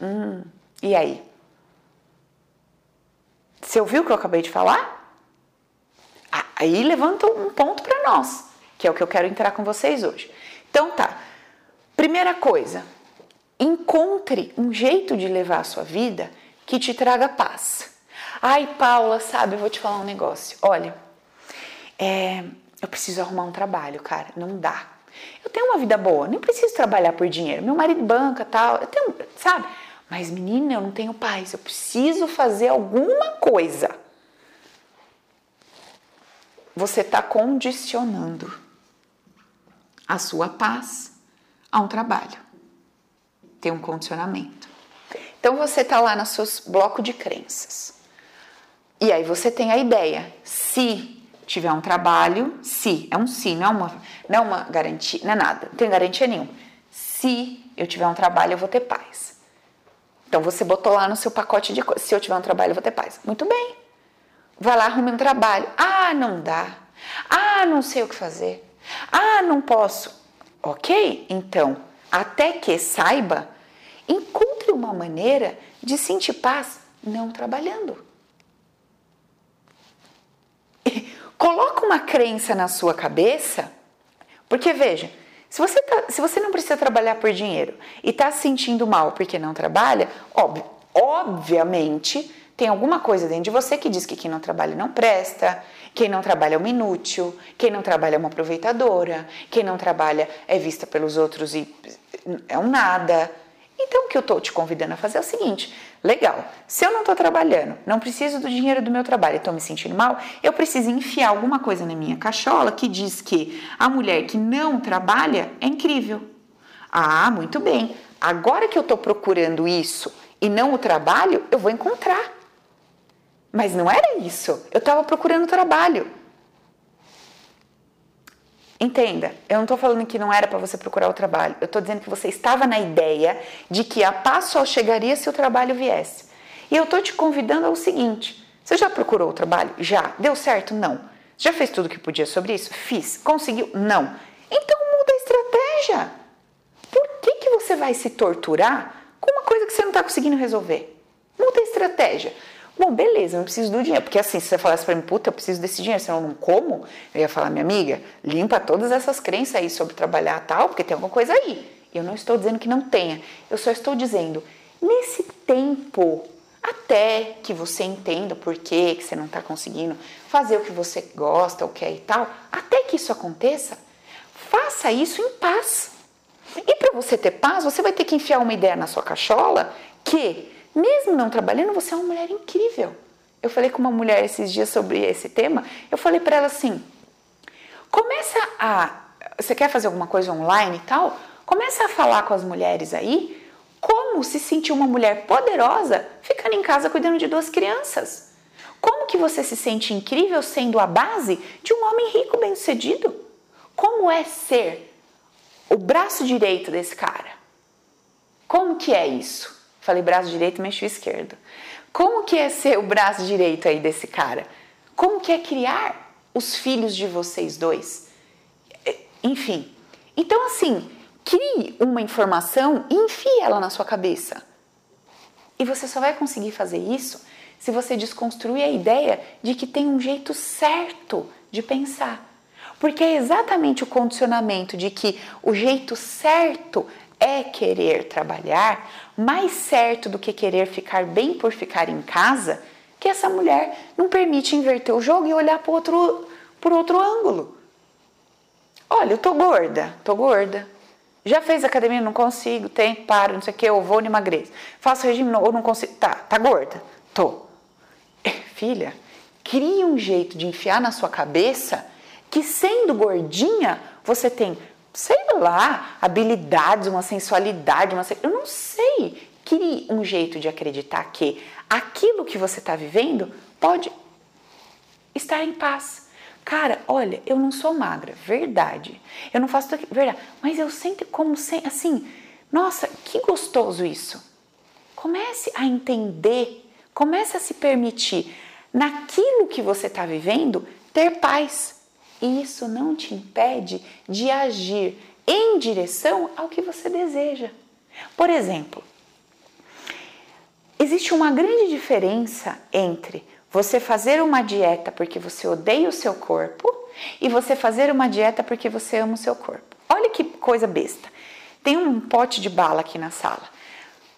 Hum, e aí? Você ouviu o que eu acabei de falar? Aí levanta um ponto para nós, que é o que eu quero entrar com vocês hoje. Então tá. Primeira coisa, encontre um jeito de levar a sua vida que te traga paz. Ai, Paula, sabe, vou te falar um negócio. Olha, é, eu preciso arrumar um trabalho, cara. Não dá. Eu tenho uma vida boa, nem preciso trabalhar por dinheiro. Meu marido banca, tal, eu tenho, sabe? Mas menina, eu não tenho paz. Eu preciso fazer alguma coisa. Você está condicionando a sua paz a um trabalho. Tem um condicionamento. Então você está lá no seu bloco de crenças. E aí você tem a ideia, se tiver um trabalho, se, é um se, não é uma, não é uma garantia, não é nada, não tem garantia nenhuma. Se eu tiver um trabalho, eu vou ter paz. Então você botou lá no seu pacote de coisas, se eu tiver um trabalho, eu vou ter paz. Muito bem. Vai lá, arrume um trabalho. Ah, não dá. Ah, não sei o que fazer. Ah, não posso. Ok? Então, até que saiba, encontre uma maneira de sentir paz não trabalhando. Coloca uma crença na sua cabeça, porque veja, se você, tá, se você não precisa trabalhar por dinheiro e está se sentindo mal porque não trabalha, obviamente tem alguma coisa dentro de você que diz que quem não trabalha não presta, quem não trabalha é uma inútil, quem não trabalha é uma aproveitadora, quem não trabalha é vista pelos outros e é um nada. Então, o que eu estou te convidando a fazer é o seguinte: legal, se eu não estou trabalhando, não preciso do dinheiro do meu trabalho e estou me sentindo mal, eu preciso enfiar alguma coisa na minha cachola que diz que a mulher que não trabalha é incrível. Ah, muito bem. Agora que eu estou procurando isso e não o trabalho, eu vou encontrar. Mas não era isso. Eu estava procurando trabalho. Entenda, eu não estou falando que não era para você procurar o trabalho. Eu estou dizendo que você estava na ideia de que a paz só chegaria se o trabalho viesse. E eu estou te convidando ao seguinte: você já procurou o trabalho? Já. Deu certo? Não. Já fez tudo o que podia sobre isso? Fiz. Conseguiu? Não. Então muda a estratégia. Por que, que você vai se torturar com uma coisa que você não está conseguindo resolver? Muda a estratégia. Bom, beleza, eu não preciso do dinheiro. Porque assim, se você falasse para mim, puta, eu preciso desse dinheiro, senão eu não como, eu ia falar, minha amiga, limpa todas essas crenças aí sobre trabalhar tal, porque tem alguma coisa aí. Eu não estou dizendo que não tenha, eu só estou dizendo, nesse tempo, até que você entenda por que, que você não está conseguindo fazer o que você gosta ou quer e tal, até que isso aconteça, faça isso em paz. E para você ter paz, você vai ter que enfiar uma ideia na sua cachola que mesmo não trabalhando, você é uma mulher incrível. Eu falei com uma mulher esses dias sobre esse tema. Eu falei para ela assim: começa a. Você quer fazer alguma coisa online e tal? Começa a falar com as mulheres aí como se sentir uma mulher poderosa ficando em casa cuidando de duas crianças. Como que você se sente incrível sendo a base de um homem rico bem-sucedido? Como é ser o braço direito desse cara? Como que é isso? Falei braço direito, mexi o esquerdo. Como que é ser o braço direito aí desse cara? Como que é criar os filhos de vocês dois? Enfim. Então, assim, crie uma informação e enfie ela na sua cabeça. E você só vai conseguir fazer isso se você desconstruir a ideia de que tem um jeito certo de pensar. Porque é exatamente o condicionamento de que o jeito certo é querer trabalhar, mais certo do que querer ficar bem por ficar em casa, que essa mulher não permite inverter o jogo e olhar por outro, por outro ângulo. Olha, eu tô gorda, tô gorda. Já fez academia, não consigo, tem, paro, não sei o que, eu vou, não emagreço. Faço regime, ou não consigo. Tá, tá gorda? Tô. Filha, crie um jeito de enfiar na sua cabeça que sendo gordinha, você tem sei lá, habilidades, uma sensualidade, uma, eu não sei. Crie um jeito de acreditar que aquilo que você está vivendo pode estar em paz. Cara, olha, eu não sou magra, verdade. Eu não faço tudo verdade. Mas eu sinto como assim, nossa, que gostoso isso. Comece a entender, comece a se permitir naquilo que você está vivendo ter paz isso não te impede de agir em direção ao que você deseja. Por exemplo, existe uma grande diferença entre você fazer uma dieta porque você odeia o seu corpo e você fazer uma dieta porque você ama o seu corpo. Olha que coisa besta. Tem um pote de bala aqui na sala.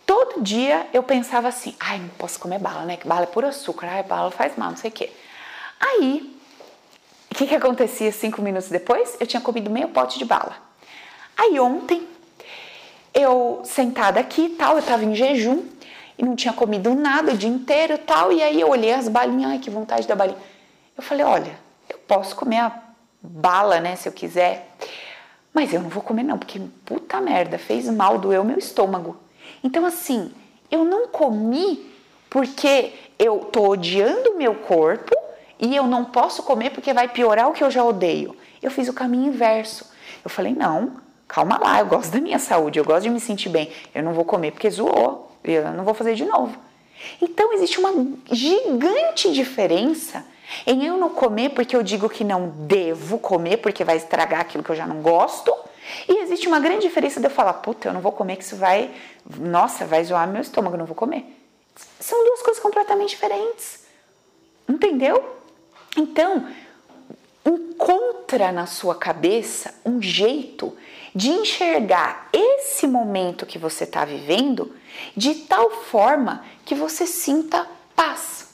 Todo dia eu pensava assim: ai, não posso comer bala, né? Que bala é puro açúcar, ai, bala faz mal, não sei o quê. Aí que, que acontecia cinco minutos depois? Eu tinha comido meio pote de bala. Aí ontem, eu sentada aqui tal, eu tava em jejum e não tinha comido nada o dia inteiro tal, e aí eu olhei as balinhas, ai que vontade da balinha. Eu falei, olha, eu posso comer a bala, né, se eu quiser, mas eu não vou comer não, porque puta merda, fez mal, doeu meu estômago. Então assim, eu não comi porque eu tô odiando o meu corpo e eu não posso comer porque vai piorar o que eu já odeio. Eu fiz o caminho inverso. Eu falei: não, calma lá, eu gosto da minha saúde, eu gosto de me sentir bem. Eu não vou comer porque zoou, eu não vou fazer de novo. Então existe uma gigante diferença em eu não comer porque eu digo que não devo comer porque vai estragar aquilo que eu já não gosto. E existe uma grande diferença de eu falar, puta, eu não vou comer que isso vai, nossa, vai zoar meu estômago, eu não vou comer. São duas coisas completamente diferentes. Entendeu? Então, encontra na sua cabeça um jeito de enxergar esse momento que você está vivendo de tal forma que você sinta paz.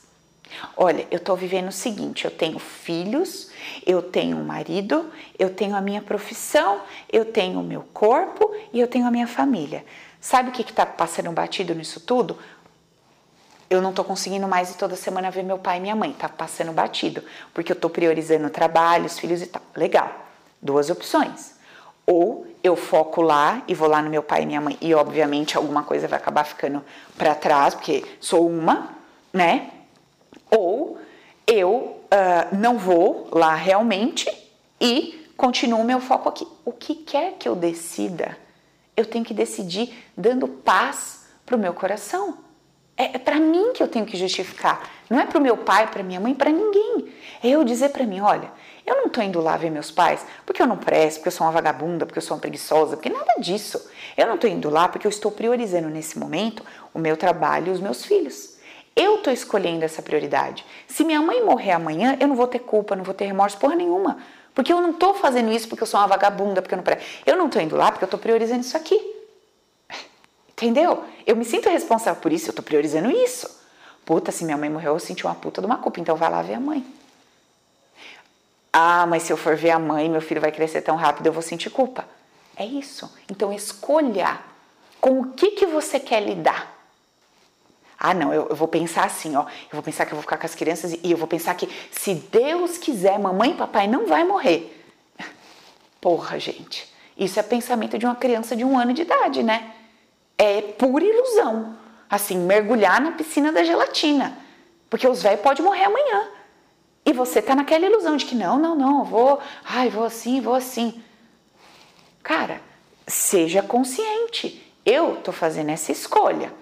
Olha, eu estou vivendo o seguinte: eu tenho filhos, eu tenho um marido, eu tenho a minha profissão, eu tenho o meu corpo e eu tenho a minha família. Sabe o que está passando batido nisso tudo? Eu não tô conseguindo mais ir toda semana ver meu pai e minha mãe, tá passando batido, porque eu tô priorizando o trabalho, os filhos e tal. Legal. Duas opções. Ou eu foco lá e vou lá no meu pai e minha mãe e obviamente alguma coisa vai acabar ficando para trás porque sou uma, né? Ou eu uh, não vou lá realmente e continuo meu foco aqui. O que quer que eu decida, eu tenho que decidir dando paz para o meu coração. É, é para mim que eu tenho que justificar. Não é para o meu pai, para minha mãe, para ninguém. É eu dizer para mim, olha, eu não estou indo lá ver meus pais porque eu não presto, porque eu sou uma vagabunda, porque eu sou uma preguiçosa, porque nada disso. Eu não estou indo lá porque eu estou priorizando nesse momento o meu trabalho e os meus filhos. Eu estou escolhendo essa prioridade. Se minha mãe morrer amanhã, eu não vou ter culpa, não vou ter remorso porra nenhuma. Porque eu não estou fazendo isso porque eu sou uma vagabunda, porque eu não presto. Eu não estou indo lá porque eu estou priorizando isso aqui. Entendeu? Eu me sinto responsável por isso, eu estou priorizando isso. Puta, se minha mãe morreu, eu senti uma puta de uma culpa, então vai lá ver a mãe. Ah, mas se eu for ver a mãe, meu filho vai crescer tão rápido, eu vou sentir culpa. É isso. Então escolha com o que, que você quer lidar. Ah, não, eu, eu, vou pensar assim, ó. Eu vou pensar que eu vou ficar com as crianças e eu vou pensar que se Deus quiser, mamãe e papai não vai morrer. Porra, gente. Isso é pensamento de uma criança de um ano de idade, né? É pura ilusão. Assim, mergulhar na piscina da gelatina. Porque os velhos podem morrer amanhã. E você tá naquela ilusão de que não, não, não, vou, ai, vou assim, vou assim. Cara, seja consciente. Eu tô fazendo essa escolha.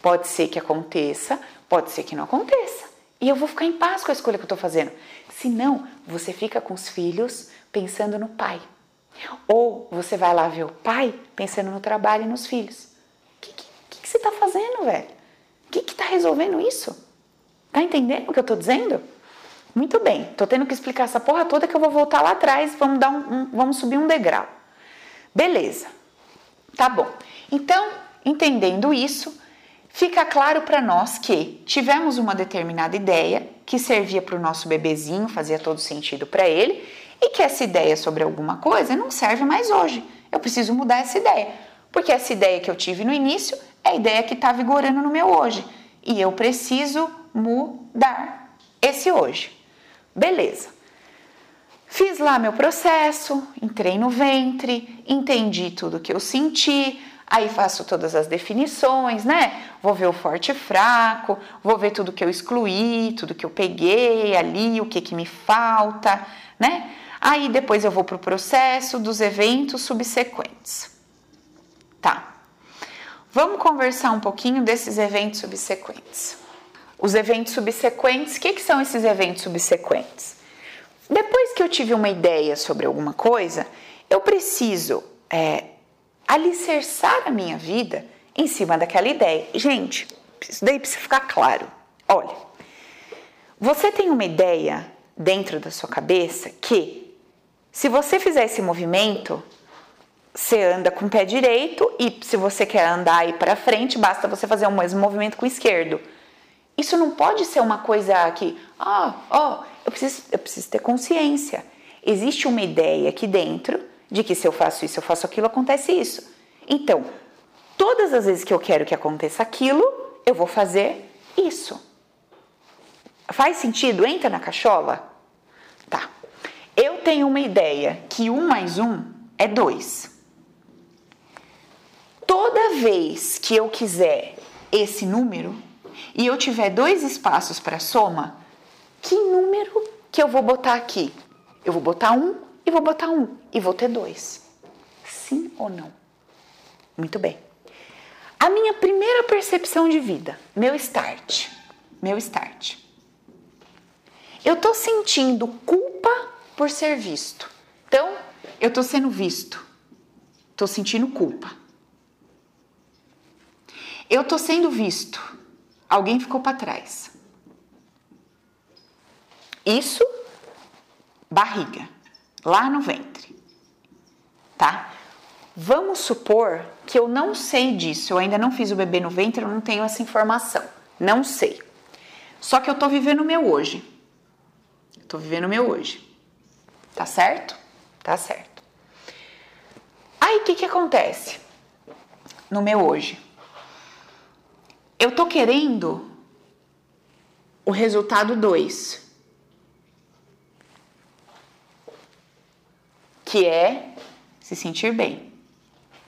Pode ser que aconteça, pode ser que não aconteça. E eu vou ficar em paz com a escolha que eu tô fazendo. Se não, você fica com os filhos pensando no pai. Ou você vai lá ver o pai pensando no trabalho e nos filhos. O que, que, que, você tá fazendo, velho? O que, que tá resolvendo isso? Tá entendendo o que eu tô dizendo? Muito bem, tô tendo que explicar essa porra toda que eu vou voltar lá atrás, vamos dar um, um vamos subir um degrau. Beleza. Tá bom. Então, entendendo isso, fica claro para nós que tivemos uma determinada ideia que servia para o nosso bebezinho, fazia todo sentido para ele, e que essa ideia sobre alguma coisa não serve mais hoje. Eu preciso mudar essa ideia, porque essa ideia que eu tive no início é a ideia que está vigorando no meu hoje, e eu preciso mudar esse hoje. Beleza. Fiz lá meu processo, entrei no ventre, entendi tudo que eu senti, aí faço todas as definições, né? Vou ver o forte e fraco, vou ver tudo que eu excluí, tudo que eu peguei ali, o que que me falta, né? Aí depois eu vou para o processo dos eventos subsequentes. Vamos conversar um pouquinho desses eventos subsequentes. Os eventos subsequentes, o que, que são esses eventos subsequentes? Depois que eu tive uma ideia sobre alguma coisa, eu preciso é, alicerçar a minha vida em cima daquela ideia. Gente, isso daí precisa ficar claro. Olha, você tem uma ideia dentro da sua cabeça que, se você fizer esse movimento, você anda com o pé direito e se você quer andar aí para frente, basta você fazer o mesmo movimento com o esquerdo. Isso não pode ser uma coisa que, ah, ó, oh, eu, preciso, eu preciso ter consciência. Existe uma ideia aqui dentro de que se eu faço isso, eu faço aquilo, acontece isso. Então, todas as vezes que eu quero que aconteça aquilo, eu vou fazer isso. Faz sentido? Entra na cachola? Tá. Eu tenho uma ideia que um mais um é dois. Toda vez que eu quiser esse número, e eu tiver dois espaços para soma, que número que eu vou botar aqui? Eu vou botar um e vou botar um e vou ter dois. Sim ou não? Muito bem. A minha primeira percepção de vida, meu start, meu start. Eu tô sentindo culpa por ser visto. Então, eu tô sendo visto. Tô sentindo culpa. Eu tô sendo visto alguém ficou para trás. Isso, barriga, lá no ventre, tá? Vamos supor que eu não sei disso, eu ainda não fiz o bebê no ventre, eu não tenho essa informação, não sei. Só que eu tô vivendo o meu hoje. Tô vivendo o meu hoje. Tá certo? Tá certo. Aí o que que acontece no meu hoje? Eu tô querendo o resultado 2, que é se sentir bem.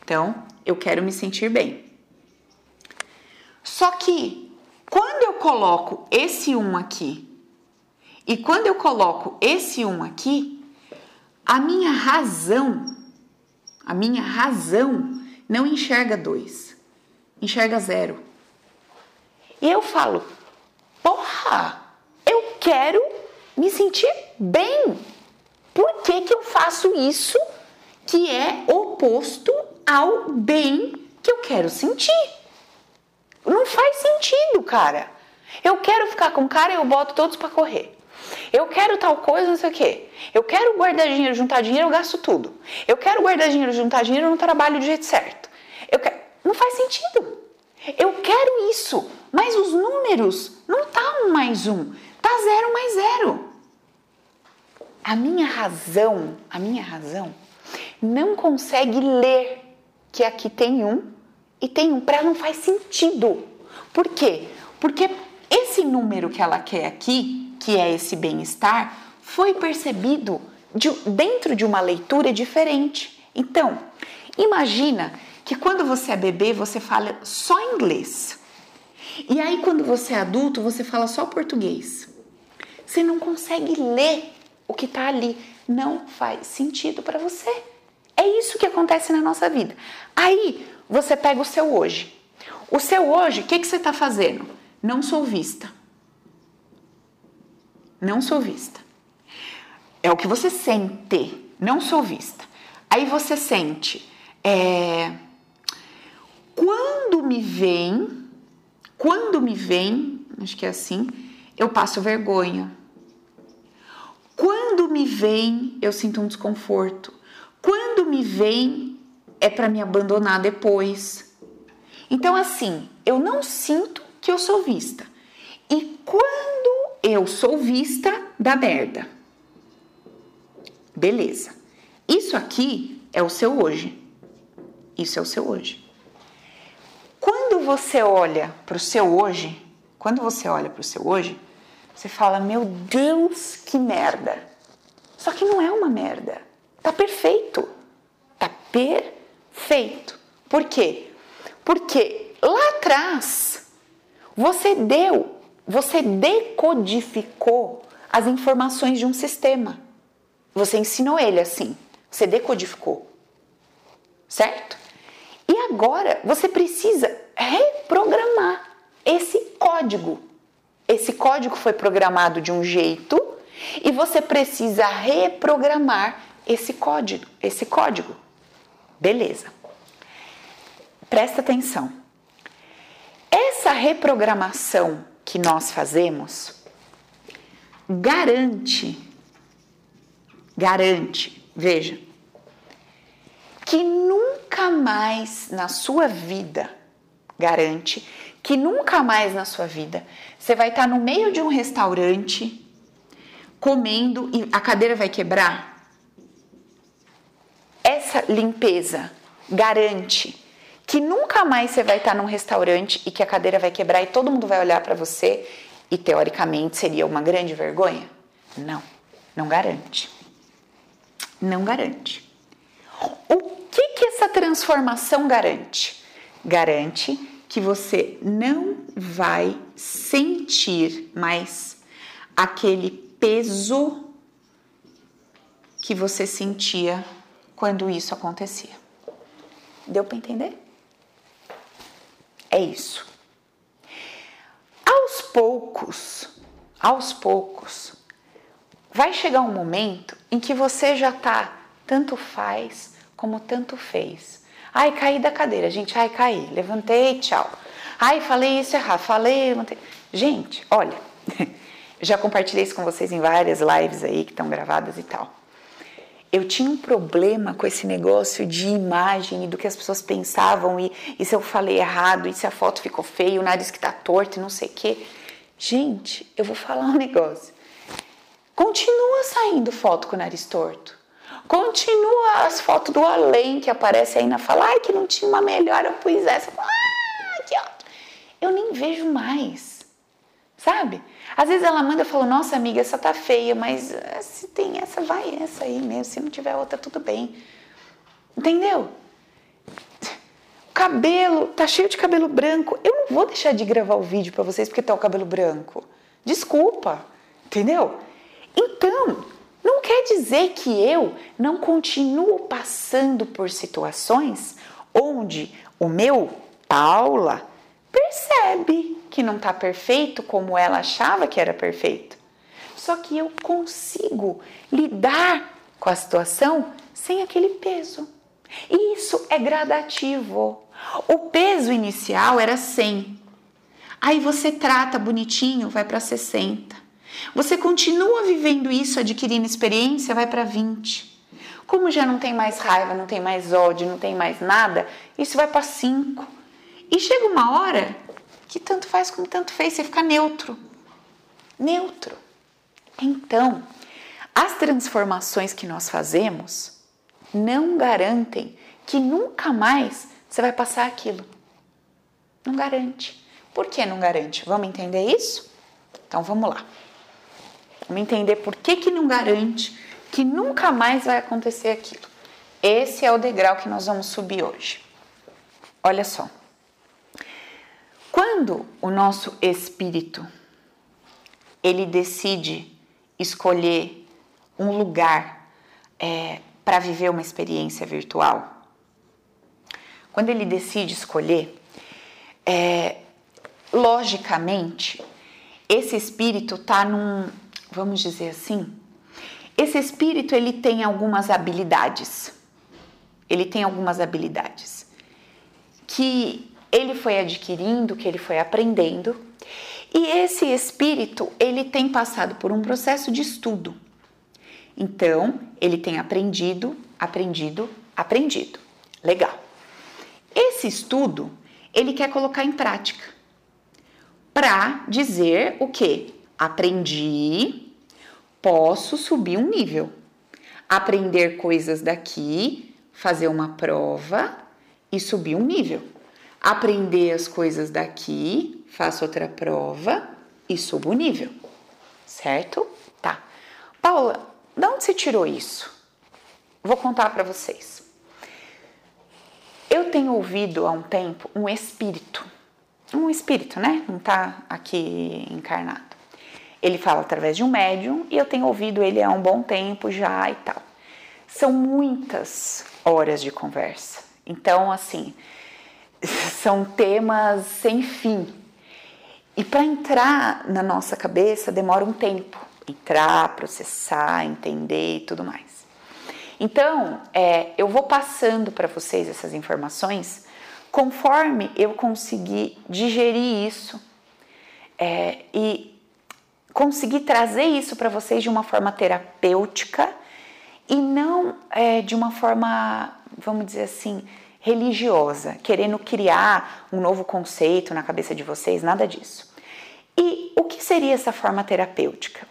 Então, eu quero me sentir bem. Só que quando eu coloco esse 1 aqui e quando eu coloco esse 1 aqui, a minha razão, a minha razão não enxerga 2, enxerga 0. E eu falo, porra, eu quero me sentir bem. Por que, que eu faço isso que é oposto ao bem que eu quero sentir? Não faz sentido, cara. Eu quero ficar com cara e eu boto todos para correr. Eu quero tal coisa, não sei o quê. Eu quero guardar dinheiro, juntar dinheiro, eu gasto tudo. Eu quero guardar dinheiro, juntar dinheiro, eu não trabalho do jeito certo. Eu quero... Não faz sentido. Eu quero isso, mas os números não tá um mais um, tá zero mais zero. A minha razão, a minha razão não consegue ler que aqui tem um e tem um para não faz sentido. Por quê? Porque esse número que ela quer aqui, que é esse bem-estar, foi percebido de, dentro de uma leitura diferente. Então, imagina que quando você é bebê, você fala só inglês. E aí, quando você é adulto, você fala só português. Você não consegue ler o que está ali. Não faz sentido para você. É isso que acontece na nossa vida. Aí, você pega o seu hoje. O seu hoje, o que, que você está fazendo? Não sou vista. Não sou vista. É o que você sente. Não sou vista. Aí você sente. É, quando me vem, quando me vem, acho que é assim, eu passo vergonha. Quando me vem, eu sinto um desconforto. Quando me vem, é para me abandonar depois. Então, assim, eu não sinto que eu sou vista. E quando eu sou vista, dá merda. Beleza. Isso aqui é o seu hoje. Isso é o seu hoje. Você olha para o seu hoje, quando você olha para o seu hoje, você fala: Meu Deus, que merda! Só que não é uma merda. Tá perfeito. Tá perfeito. Por quê? Porque lá atrás você deu, você decodificou as informações de um sistema. Você ensinou ele assim. Você decodificou. Certo? Agora você precisa reprogramar esse código. Esse código foi programado de um jeito e você precisa reprogramar esse código, esse código. Beleza. Presta atenção. Essa reprogramação que nós fazemos garante garante, veja, que nunca mais na sua vida, garante que nunca mais na sua vida você vai estar no meio de um restaurante comendo e a cadeira vai quebrar. Essa limpeza garante que nunca mais você vai estar num restaurante e que a cadeira vai quebrar e todo mundo vai olhar para você e teoricamente seria uma grande vergonha? Não, não garante. Não garante. O que, que essa transformação garante? Garante que você não vai sentir mais aquele peso que você sentia quando isso acontecia. Deu para entender? É isso. Aos poucos, aos poucos, vai chegar um momento em que você já tá tanto faz como tanto fez. Ai, caí da cadeira, gente. Ai, caí. Levantei, tchau. Ai, falei isso errado. Falei, levantei. Gente, olha, já compartilhei isso com vocês em várias lives aí que estão gravadas e tal. Eu tinha um problema com esse negócio de imagem e do que as pessoas pensavam e, e se eu falei errado e se a foto ficou feia, o nariz que tá torto não sei o quê. Gente, eu vou falar um negócio. Continua saindo foto com o nariz torto. Continua as fotos do além que aparece aí na fala, ai que não tinha uma melhor, eu pus essa. Ah, que ótimo. Eu nem vejo mais, sabe? Às vezes ela manda e fala, nossa amiga, essa tá feia, mas eh, se tem essa, vai essa aí mesmo, se não tiver outra, tudo bem. Entendeu? cabelo tá cheio de cabelo branco. Eu não vou deixar de gravar o vídeo para vocês porque tá o cabelo branco. Desculpa, entendeu? Então, não quer dizer que eu não continuo passando por situações onde o meu Paula percebe que não está perfeito como ela achava que era perfeito. Só que eu consigo lidar com a situação sem aquele peso. E isso é gradativo. O peso inicial era 100. Aí você trata bonitinho, vai para 60. Você continua vivendo isso, adquirindo experiência, vai para 20. Como já não tem mais raiva, não tem mais ódio, não tem mais nada, isso vai para 5. E chega uma hora que tanto faz como tanto fez, você fica neutro. Neutro. Então, as transformações que nós fazemos não garantem que nunca mais você vai passar aquilo. Não garante. Por que não garante? Vamos entender isso? Então vamos lá. Vamos entender por que, que não garante que nunca mais vai acontecer aquilo. Esse é o degrau que nós vamos subir hoje. Olha só. Quando o nosso espírito ele decide escolher um lugar é, para viver uma experiência virtual, quando ele decide escolher, é, logicamente, esse espírito está num, vamos dizer assim, esse espírito ele tem algumas habilidades. Ele tem algumas habilidades que ele foi adquirindo, que ele foi aprendendo. E esse espírito, ele tem passado por um processo de estudo. Então, ele tem aprendido, aprendido, aprendido. Legal. Esse estudo, ele quer colocar em prática para dizer o que? Aprendi, posso subir um nível, aprender coisas daqui, fazer uma prova e subir um nível. Aprender as coisas daqui, faço outra prova e subo o nível. Certo? Tá. Paula, de onde você tirou isso? Vou contar para vocês. Eu tenho ouvido há um tempo um espírito, um espírito, né? Não tá aqui encarnado. Ele fala através de um médium e eu tenho ouvido ele há um bom tempo já e tal. São muitas horas de conversa. Então, assim, são temas sem fim. E para entrar na nossa cabeça demora um tempo entrar, processar, entender e tudo mais. Então, é, eu vou passando para vocês essas informações conforme eu conseguir digerir isso é, e conseguir trazer isso para vocês de uma forma terapêutica e não é, de uma forma, vamos dizer assim, religiosa, querendo criar um novo conceito na cabeça de vocês, nada disso. E o que seria essa forma terapêutica?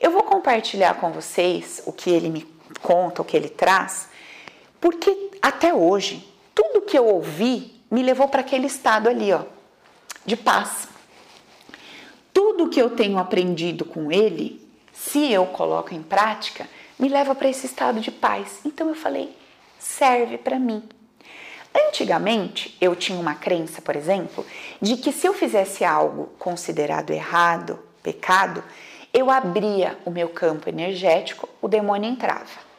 Eu vou compartilhar com vocês o que ele me conta, o que ele traz, porque até hoje, tudo que eu ouvi me levou para aquele estado ali, ó, de paz. Tudo que eu tenho aprendido com ele, se eu coloco em prática, me leva para esse estado de paz. Então eu falei, serve para mim. Antigamente, eu tinha uma crença, por exemplo, de que se eu fizesse algo considerado errado, pecado, eu abria o meu campo energético, o demônio entrava.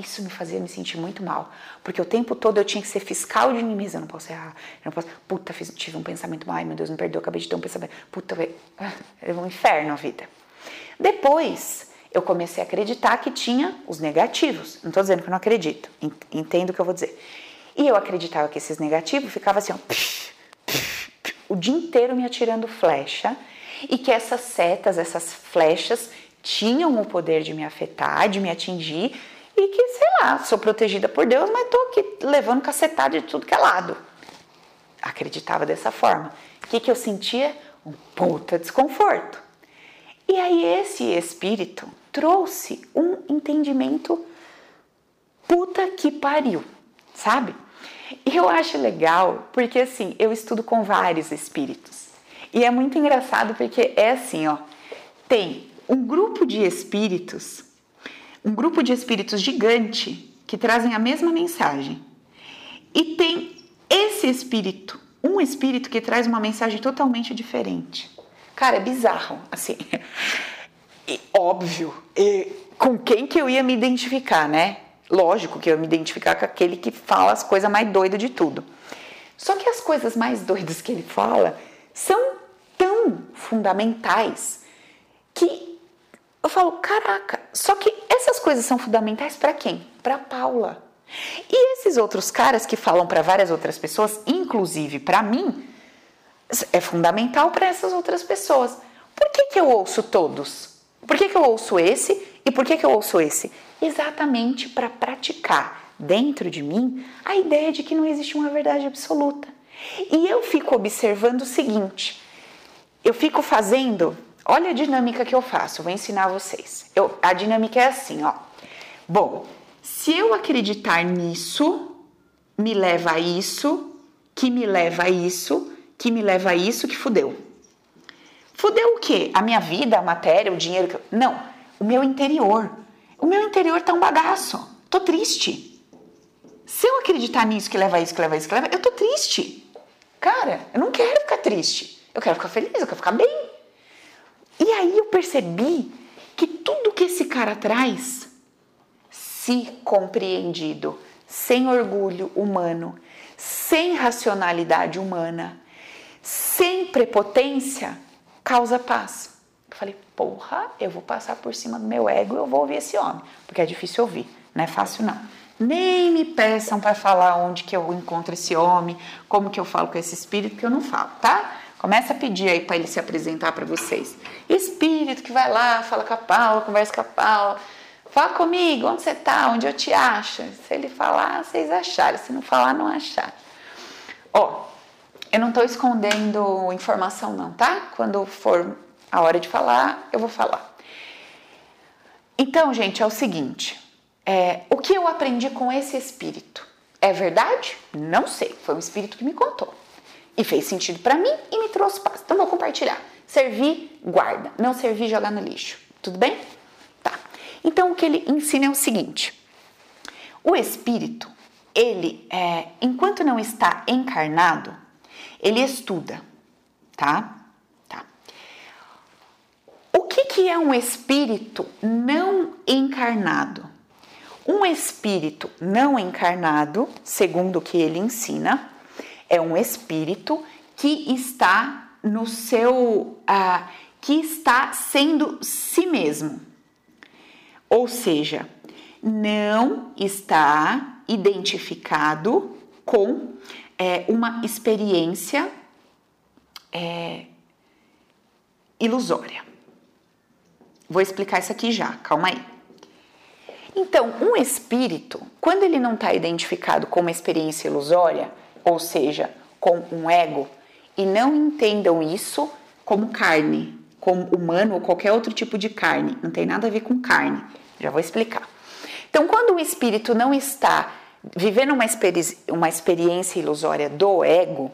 Isso me fazia me sentir muito mal, porque o tempo todo eu tinha que ser fiscal de mim mesma. Eu não posso errar, eu não posso. Puta, fiz, tive um pensamento ai meu Deus, me perdoa, acabei de ter um pensamento. Puta, é um inferno a vida. Depois, eu comecei a acreditar que tinha os negativos. Não estou dizendo que eu não acredito, entendo o que eu vou dizer. E eu acreditava que esses negativos ficavam assim, ó, o dia inteiro me atirando flecha e que essas setas, essas flechas tinham o poder de me afetar, de me atingir e que, sei lá, sou protegida por Deus, mas tô aqui levando cacetada de tudo que é lado. Acreditava dessa forma. O que, que eu sentia? Um puta desconforto. E aí esse espírito trouxe um entendimento puta que pariu, sabe? E eu acho legal porque assim, eu estudo com vários espíritos. E é muito engraçado porque é assim, ó, tem um grupo de espíritos, um grupo de espíritos gigante que trazem a mesma mensagem. E tem esse espírito, um espírito que traz uma mensagem totalmente diferente. Cara, é bizarro, assim. E, óbvio, e, com quem que eu ia me identificar, né? Lógico que eu ia me identificar com aquele que fala as coisas mais doidas de tudo. Só que as coisas mais doidas que ele fala são tão fundamentais que eu falo, caraca, só que essas coisas são fundamentais para quem? Para Paula. E esses outros caras que falam para várias outras pessoas, inclusive para mim, é fundamental para essas outras pessoas. Por que, que eu ouço todos? Por que, que eu ouço esse e por que, que eu ouço esse? Exatamente para praticar dentro de mim a ideia de que não existe uma verdade absoluta. E eu fico observando o seguinte: eu fico fazendo, olha a dinâmica que eu faço, vou ensinar vocês. Eu, a dinâmica é assim, ó. Bom, se eu acreditar nisso, me leva a isso, que me leva a isso, que me leva a isso, que fudeu. Fudeu o quê? A minha vida, a matéria, o dinheiro? Que eu... Não, o meu interior. O meu interior tá um bagaço. Tô triste. Se eu acreditar nisso, que leva a isso, que leva a isso, que leva, eu tô triste. Cara, eu não quero ficar triste. Eu quero ficar feliz, eu quero ficar bem. E aí eu percebi que tudo que esse cara traz se compreendido, sem orgulho humano, sem racionalidade humana, sem prepotência, causa paz. Eu falei, porra, eu vou passar por cima do meu ego e eu vou ouvir esse homem, porque é difícil ouvir, não é fácil não. Nem me peçam para falar onde que eu encontro esse homem, como que eu falo com esse espírito, que eu não falo, tá? Começa a pedir aí para ele se apresentar para vocês. Espírito que vai lá, fala com a Paula, conversa com a Paula, Fala comigo, onde você está, onde eu te acho. Se ele falar, vocês acharam. Se não falar, não acharam. Ó, eu não estou escondendo informação não, tá? Quando for a hora de falar, eu vou falar. Então, gente, é o seguinte. É, o que eu aprendi com esse espírito? É verdade? Não sei. Foi um espírito que me contou. E fez sentido para mim e me trouxe paz. Então, vou compartilhar. Servir, guarda. Não servir, jogar no lixo. Tudo bem? Então, o que ele ensina é o seguinte: o espírito, ele, é, enquanto não está encarnado, ele estuda, tá? Tá. O que, que é um espírito não encarnado? Um espírito não encarnado, segundo o que ele ensina, é um espírito que está no seu, uh, que está sendo si mesmo ou seja, não está identificado com é, uma experiência é, ilusória. Vou explicar isso aqui já, calma aí. Então, um espírito, quando ele não está identificado com uma experiência ilusória, ou seja, com um ego, e não entendam isso como carne, como humano ou qualquer outro tipo de carne, não tem nada a ver com carne, já vou explicar. Então, quando o espírito não está vivendo uma, experi uma experiência ilusória do ego,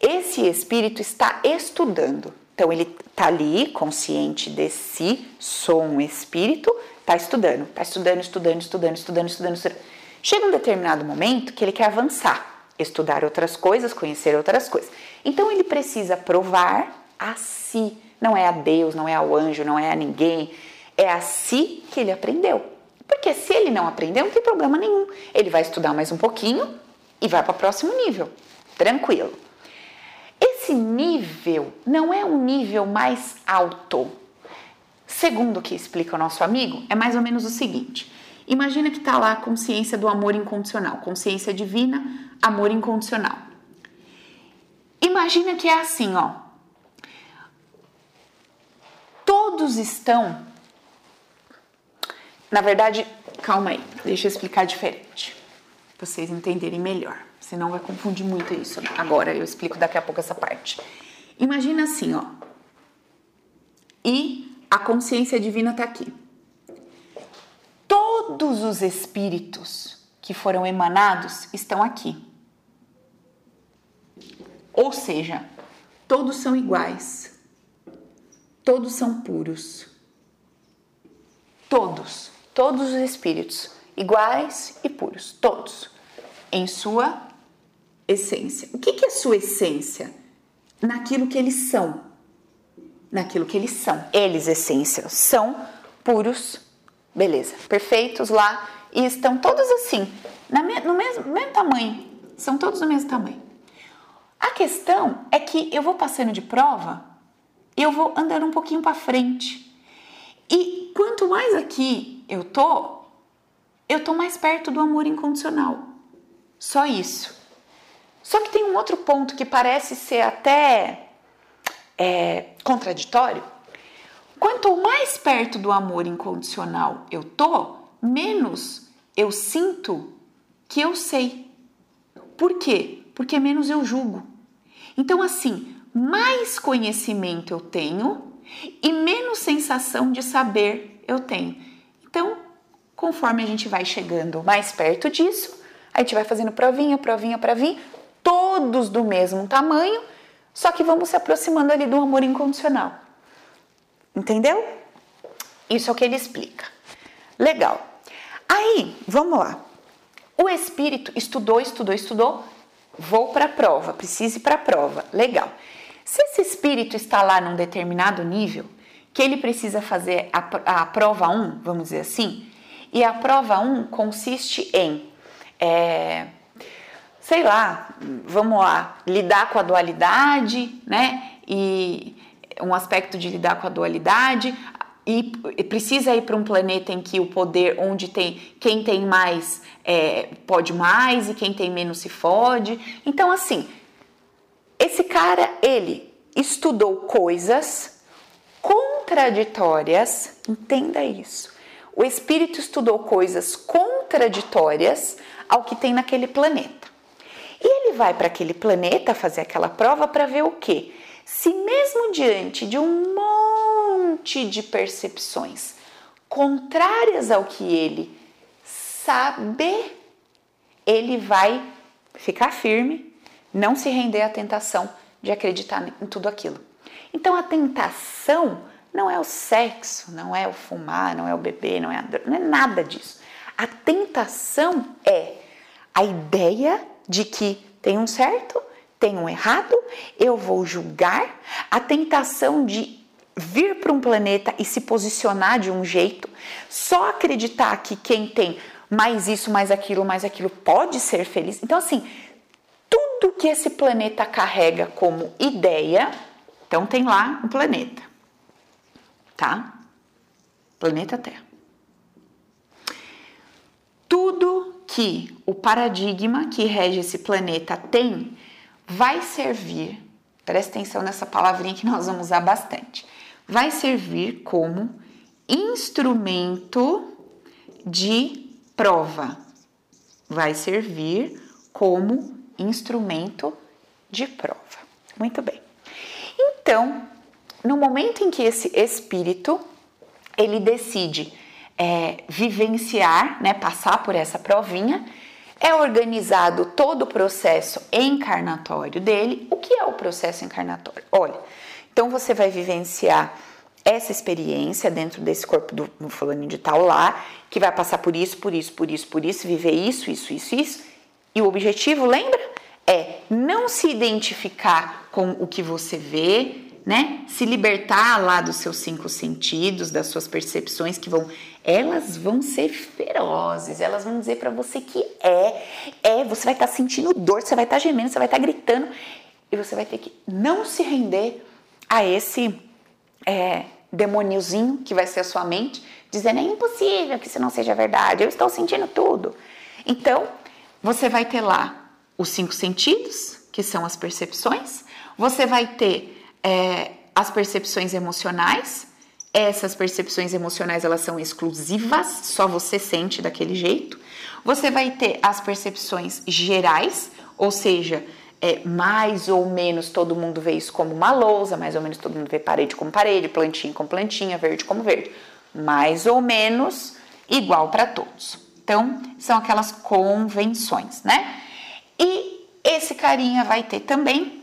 esse espírito está estudando. Então, ele está ali, consciente de si, sou um espírito, está estudando, está estudando, estudando, estudando, estudando, estudando, estudando. Chega um determinado momento que ele quer avançar, estudar outras coisas, conhecer outras coisas. Então, ele precisa provar a si não é a Deus, não é ao anjo, não é a ninguém. É a si que ele aprendeu. Porque se ele não aprendeu, não tem problema nenhum. Ele vai estudar mais um pouquinho e vai para o próximo nível. Tranquilo. Esse nível não é um nível mais alto. Segundo o que explica o nosso amigo, é mais ou menos o seguinte: imagina que está lá a consciência do amor incondicional, consciência divina, amor incondicional. Imagina que é assim, ó todos estão. Na verdade, calma aí, deixa eu explicar diferente, vocês entenderem melhor. Senão vai confundir muito isso. Agora eu explico daqui a pouco essa parte. Imagina assim, ó. E a consciência divina está aqui. Todos os espíritos que foram emanados estão aqui. Ou seja, todos são iguais todos são puros. Todos, todos os espíritos, iguais e puros, todos, em sua essência. O que, é sua essência? Naquilo que eles são. Naquilo que eles são. Eles, essência, são puros, beleza, perfeitos lá e estão todos assim, no mesmo, mesmo tamanho. São todos do mesmo tamanho. A questão é que eu vou passando de prova, eu vou andando um pouquinho para frente. E quanto mais aqui eu tô, eu tô mais perto do amor incondicional. Só isso. Só que tem um outro ponto que parece ser até é, contraditório. Quanto mais perto do amor incondicional eu tô, menos eu sinto que eu sei. Por quê? Porque menos eu julgo. Então, assim, mais conhecimento eu tenho e menos sensação de saber eu tenho. Então, conforme a gente vai chegando mais perto disso, a gente vai fazendo provinha, provinha, provinha, todos do mesmo tamanho, só que vamos se aproximando ali do amor incondicional. Entendeu? Isso é o que ele explica. Legal. Aí, vamos lá. O espírito estudou, estudou, estudou. Vou para a prova, precise para a prova. Legal. Se esse espírito está lá num determinado nível, que ele precisa fazer a, a prova 1, vamos dizer assim, e a prova 1 consiste em, é, sei lá, vamos lá, lidar com a dualidade, né? E um aspecto de lidar com a dualidade, e precisa ir para um planeta em que o poder, onde tem quem tem mais é, pode mais e quem tem menos se fode. Então, assim, esse cara, ele estudou coisas contraditórias, entenda isso. O espírito estudou coisas contraditórias ao que tem naquele planeta. E ele vai para aquele planeta fazer aquela prova para ver o quê? Se mesmo diante de um monte de percepções contrárias ao que ele sabe, ele vai ficar firme, não se render à tentação de acreditar em tudo aquilo. Então a tentação não é o sexo, não é o fumar, não é o beber, não é, não é nada disso. A tentação é a ideia de que tem um certo tem um errado, eu vou julgar, a tentação de vir para um planeta e se posicionar de um jeito, só acreditar que quem tem mais isso, mais aquilo, mais aquilo pode ser feliz. Então, assim, tudo que esse planeta carrega como ideia, então tem lá um planeta, tá? Planeta Terra. Tudo que o paradigma que rege esse planeta tem vai servir, presta atenção nessa palavrinha que nós vamos usar bastante, vai servir como instrumento de prova. Vai servir como instrumento de prova. Muito bem. Então, no momento em que esse espírito ele decide é, vivenciar, né, passar por essa provinha, é organizado todo o processo encarnatório dele. O que é o processo encarnatório? Olha, então você vai vivenciar essa experiência dentro desse corpo do, fulano de tal lá, que vai passar por isso, por isso, por isso, por isso, viver isso, isso, isso, isso. E o objetivo, lembra? É não se identificar com o que você vê, né? Se libertar lá dos seus cinco sentidos, das suas percepções que vão, elas vão ser ferozes, elas vão dizer para você que é, é, você vai estar tá sentindo dor, você vai estar tá gemendo, você vai estar tá gritando e você vai ter que não se render a esse é, demôniozinho que vai ser a sua mente, dizendo é impossível que isso não seja verdade, eu estou sentindo tudo. Então, você vai ter lá os cinco sentidos, que são as percepções, você vai ter é, as percepções emocionais. Essas percepções emocionais elas são exclusivas, só você sente daquele jeito. Você vai ter as percepções gerais, ou seja, é, mais ou menos todo mundo vê isso como uma lousa, mais ou menos todo mundo vê parede como parede, plantinha como plantinha, verde como verde. Mais ou menos igual para todos. Então, são aquelas convenções, né? E esse carinha vai ter também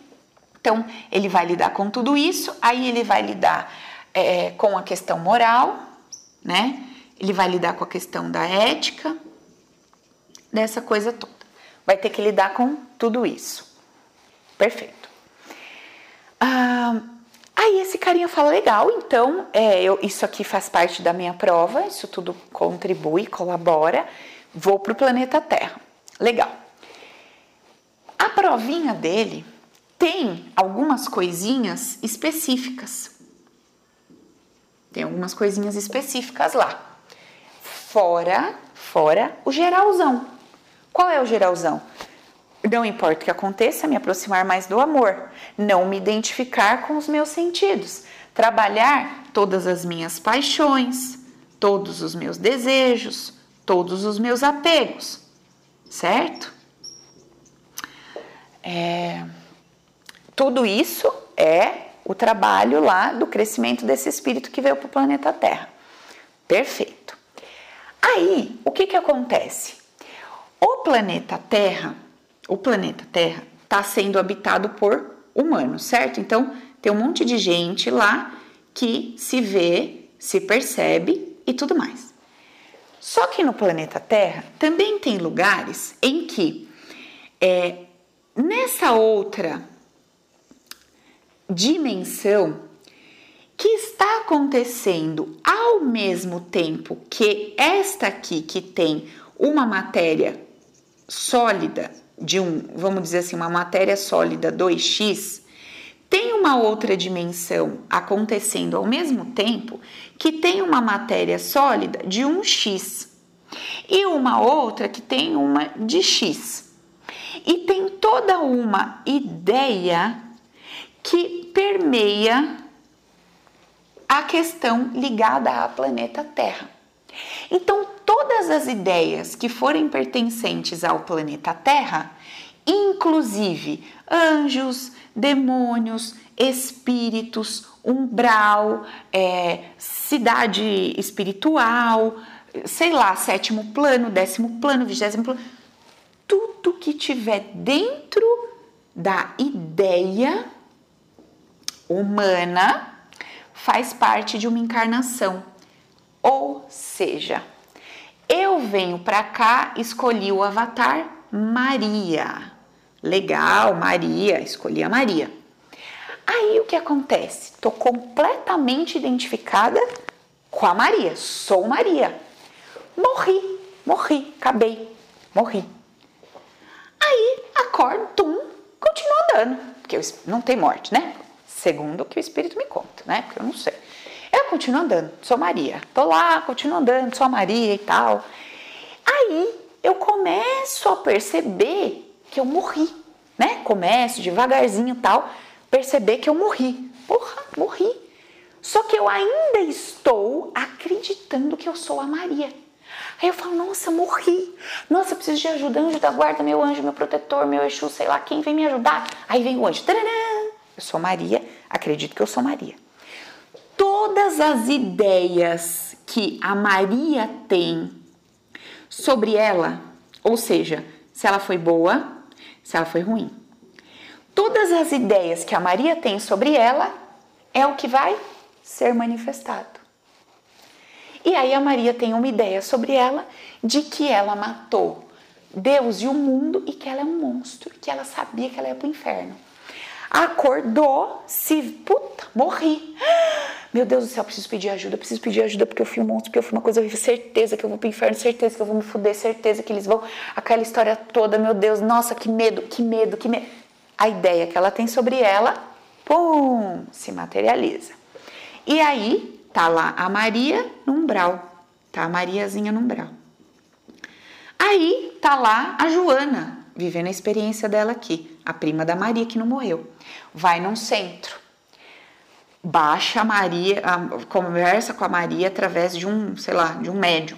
então, ele vai lidar com tudo isso, aí ele vai lidar é, com a questão moral, né? Ele vai lidar com a questão da ética, dessa coisa toda. vai ter que lidar com tudo isso. Perfeito. Ah, aí esse carinha fala: legal, então é, eu, isso aqui faz parte da minha prova, isso tudo contribui, colabora, vou para o planeta Terra. Legal. A provinha dele tem algumas coisinhas específicas. Tem algumas coisinhas específicas lá. Fora, fora o geralzão. Qual é o geralzão? Não importa o que aconteça, me aproximar mais do amor, não me identificar com os meus sentidos, trabalhar todas as minhas paixões, todos os meus desejos, todos os meus apegos, certo? É, tudo isso é o trabalho lá do crescimento desse espírito que veio para o planeta Terra. Perfeito. Aí, o que, que acontece? O planeta Terra o planeta Terra está sendo habitado por humanos, certo? Então tem um monte de gente lá que se vê, se percebe e tudo mais. Só que no planeta Terra também tem lugares em que é, nessa outra dimensão que está acontecendo ao mesmo tempo que esta aqui que tem uma matéria sólida de um, vamos dizer assim, uma matéria sólida 2x, tem uma outra dimensão acontecendo ao mesmo tempo que tem uma matéria sólida de 1x e uma outra que tem uma de x. E tem toda uma ideia que permeia a questão ligada ao planeta Terra. Então, todas as ideias que forem pertencentes ao planeta Terra, inclusive anjos, demônios, espíritos, umbral, é, cidade espiritual, sei lá, sétimo plano, décimo plano, vigésimo plano, tudo que tiver dentro da ideia humana faz parte de uma encarnação. Ou seja, eu venho para cá, escolhi o avatar Maria. Legal, Maria, escolhi a Maria. Aí o que acontece? Tô completamente identificada com a Maria. Sou Maria. Morri, morri, acabei, morri. Aí acordo, tum, continuo andando, porque não tem morte, né? Segundo o que o espírito me conta, né? Porque eu não sei. Eu continuo andando, sou Maria. Tô lá, continuo andando, sou Maria e tal. Aí eu começo a perceber que eu morri, né? Começo devagarzinho tal, perceber que eu morri. Porra, morri. Só que eu ainda estou acreditando que eu sou a Maria. Aí eu falo, nossa, morri. Nossa, preciso de ajuda. Anjo da guarda, meu anjo, meu protetor, meu Exu, sei lá quem vem me ajudar. Aí vem o anjo. Tadadã! Eu sou Maria, acredito que eu sou Maria todas as ideias que a Maria tem sobre ela, ou seja, se ela foi boa, se ela foi ruim. Todas as ideias que a Maria tem sobre ela é o que vai ser manifestado. E aí a Maria tem uma ideia sobre ela de que ela matou Deus e o mundo e que ela é um monstro, que ela sabia que ela ia para o inferno. Acordou, se puta, morri. Meu Deus do céu, preciso pedir ajuda, preciso pedir ajuda porque eu fui um monstro, porque eu fui uma coisa horrível, certeza que eu vou pro inferno, certeza que eu vou me fuder, certeza que eles vão. Aquela história toda, meu Deus, nossa, que medo, que medo, que medo. A ideia que ela tem sobre ela, pum, se materializa. E aí, tá lá a Maria no umbral, tá a Mariazinha no umbral. Aí, tá lá a Joana, vivendo a experiência dela aqui, a prima da Maria que não morreu. Vai num centro baixa a Maria, a, conversa com a Maria através de um, sei lá, de um médium.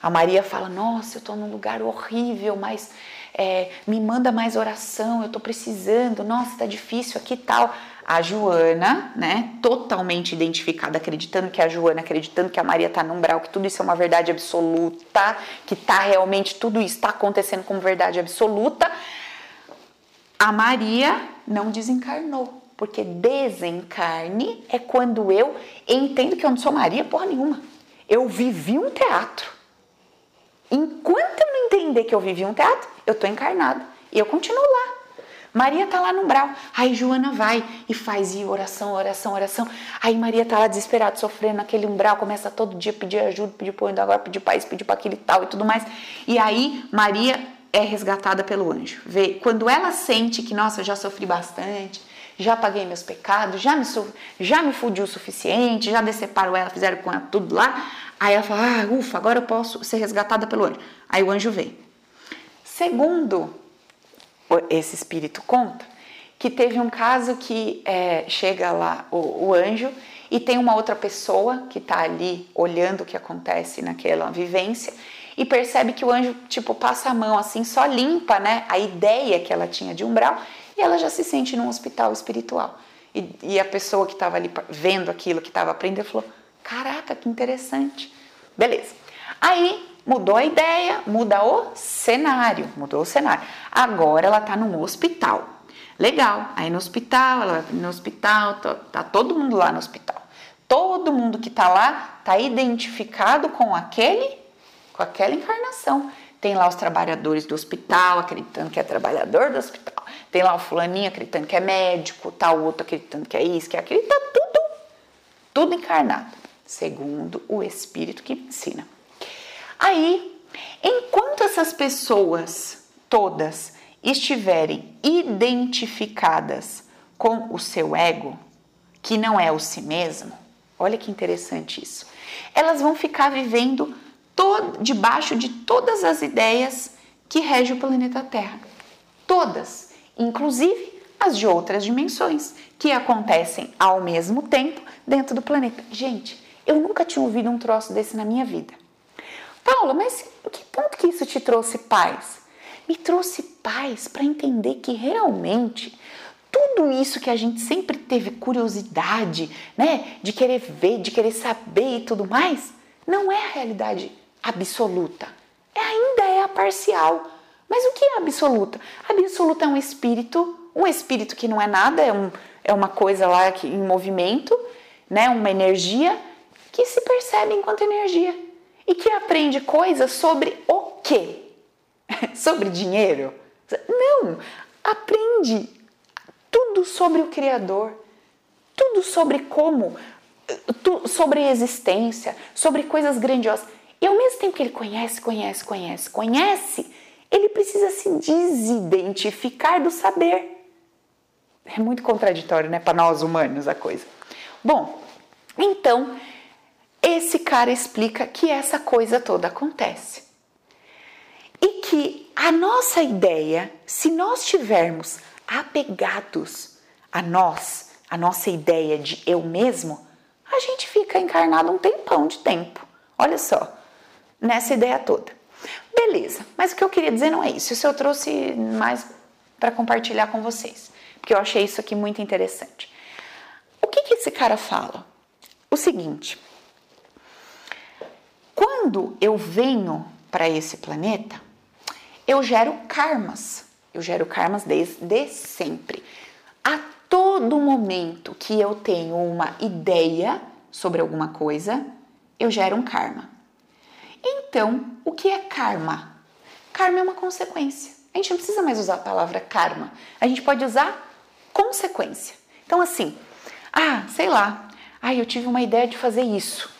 A Maria fala: Nossa, eu estou num lugar horrível, mas é, me manda mais oração, eu estou precisando, nossa, está difícil aqui tal. A Joana, né, totalmente identificada, acreditando que a Joana, acreditando que a Maria está no umbral, que tudo isso é uma verdade absoluta, que tá realmente, tudo isso está acontecendo como verdade absoluta. A Maria não desencarnou porque desencarne é quando eu entendo que eu não sou Maria porra nenhuma. Eu vivi um teatro. Enquanto eu não entender que eu vivi um teatro, eu tô encarnada e eu continuo lá. Maria tá lá no umbral. Aí Joana vai e faz e oração, oração, oração. Aí Maria tá lá desesperada, sofrendo naquele umbral, começa todo dia a pedir ajuda, pedir põe agora, pedir para isso, pedir para aquele tal e tudo mais. E aí Maria é resgatada pelo anjo. Vê, quando ela sente que, nossa, já sofri bastante, já paguei meus pecados, já me, já me fudi o suficiente, já deceparo ela, fizeram com ela tudo lá. Aí ela fala, ah, ufa, agora eu posso ser resgatada pelo anjo. Aí o anjo vem. Segundo esse espírito conta, que teve um caso que é, chega lá o, o, anjo e tem uma outra pessoa que está ali olhando o que acontece naquela vivência e percebe que o anjo tipo passa a mão assim, só limpa, né, a ideia que ela tinha de umbral e ela já se sente num hospital espiritual. E, e a pessoa que estava ali vendo aquilo, que estava aprendendo, falou: Caraca, que interessante. Beleza. Aí mudou a ideia, muda o cenário, mudou o cenário. Agora ela está num hospital. Legal. Aí no hospital, ela no hospital, tá, tá todo mundo lá no hospital. Todo mundo que está lá está identificado com aquele, com aquela encarnação. Tem lá os trabalhadores do hospital acreditando que é trabalhador do hospital. Tem lá o fulaninho acreditando que é médico, tá o outro acreditando que é isso, que é aquilo. Tá tudo, tudo encarnado, segundo o Espírito que ensina. Aí, enquanto essas pessoas todas estiverem identificadas com o seu ego, que não é o si mesmo, olha que interessante isso, elas vão ficar vivendo debaixo de todas as ideias que regem o planeta Terra. Todas, inclusive as de outras dimensões, que acontecem ao mesmo tempo dentro do planeta. Gente, eu nunca tinha ouvido um troço desse na minha vida. Paula, mas que ponto que isso te trouxe paz? Me trouxe paz para entender que realmente tudo isso que a gente sempre teve curiosidade, né, de querer ver, de querer saber e tudo mais, não é a realidade absoluta. É, ainda é a parcial. Mas o que é absoluta? Absoluta é um espírito, um espírito que não é nada, é, um, é uma coisa lá que, em movimento, né, uma energia que se percebe enquanto energia e que aprende coisas sobre o quê? sobre dinheiro? Não, aprende tudo sobre o Criador, tudo sobre como, sobre existência, sobre coisas grandiosas. E ao mesmo tempo que ele conhece, conhece, conhece, conhece, ele precisa se desidentificar do saber. É muito contraditório, né, para nós humanos a coisa. Bom, então esse cara explica que essa coisa toda acontece. E que a nossa ideia, se nós estivermos apegados a nós, a nossa ideia de eu mesmo, a gente fica encarnado um tempão de tempo. Olha só, nessa ideia toda. Beleza, mas o que eu queria dizer não é isso. Isso eu trouxe mais para compartilhar com vocês, porque eu achei isso aqui muito interessante. O que, que esse cara fala? O seguinte: quando eu venho para esse planeta, eu gero karmas. Eu gero karmas desde sempre. A todo momento que eu tenho uma ideia sobre alguma coisa, eu gero um karma. Então, o que é karma? Karma é uma consequência. A gente não precisa mais usar a palavra karma. A gente pode usar consequência. Então, assim, ah, sei lá, ah, eu tive uma ideia de fazer isso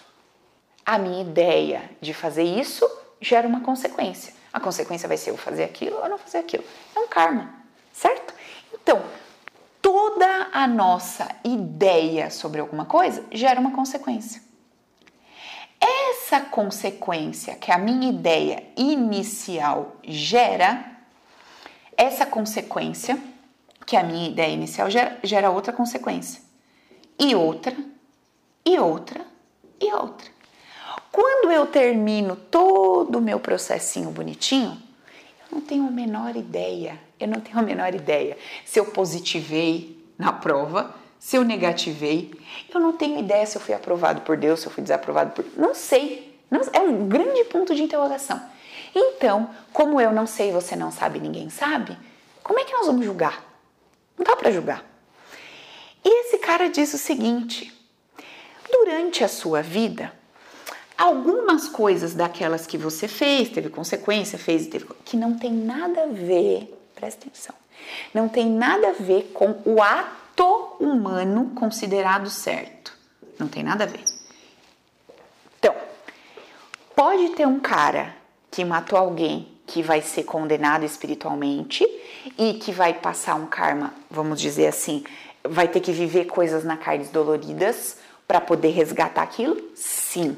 a minha ideia de fazer isso gera uma consequência. A consequência vai ser eu fazer aquilo ou não fazer aquilo. É um karma, certo? Então, toda a nossa ideia sobre alguma coisa gera uma consequência. Essa consequência que a minha ideia inicial gera, essa consequência que a minha ideia inicial gera, gera outra consequência. E outra, e outra, e outra. Quando eu termino todo o meu processinho bonitinho, eu não tenho a menor ideia, eu não tenho a menor ideia se eu positivei na prova, se eu negativei, eu não tenho ideia se eu fui aprovado por Deus, se eu fui desaprovado por. Não sei. Não, é um grande ponto de interrogação. Então, como eu não sei, você não sabe, ninguém sabe, como é que nós vamos julgar? Não dá para julgar. E esse cara diz o seguinte: durante a sua vida, algumas coisas daquelas que você fez, teve consequência, fez, teve, que não tem nada a ver, presta atenção, não tem nada a ver com o ato humano considerado certo. Não tem nada a ver. Então, pode ter um cara que matou alguém que vai ser condenado espiritualmente e que vai passar um karma, vamos dizer assim, vai ter que viver coisas na carne doloridas para poder resgatar aquilo? Sim.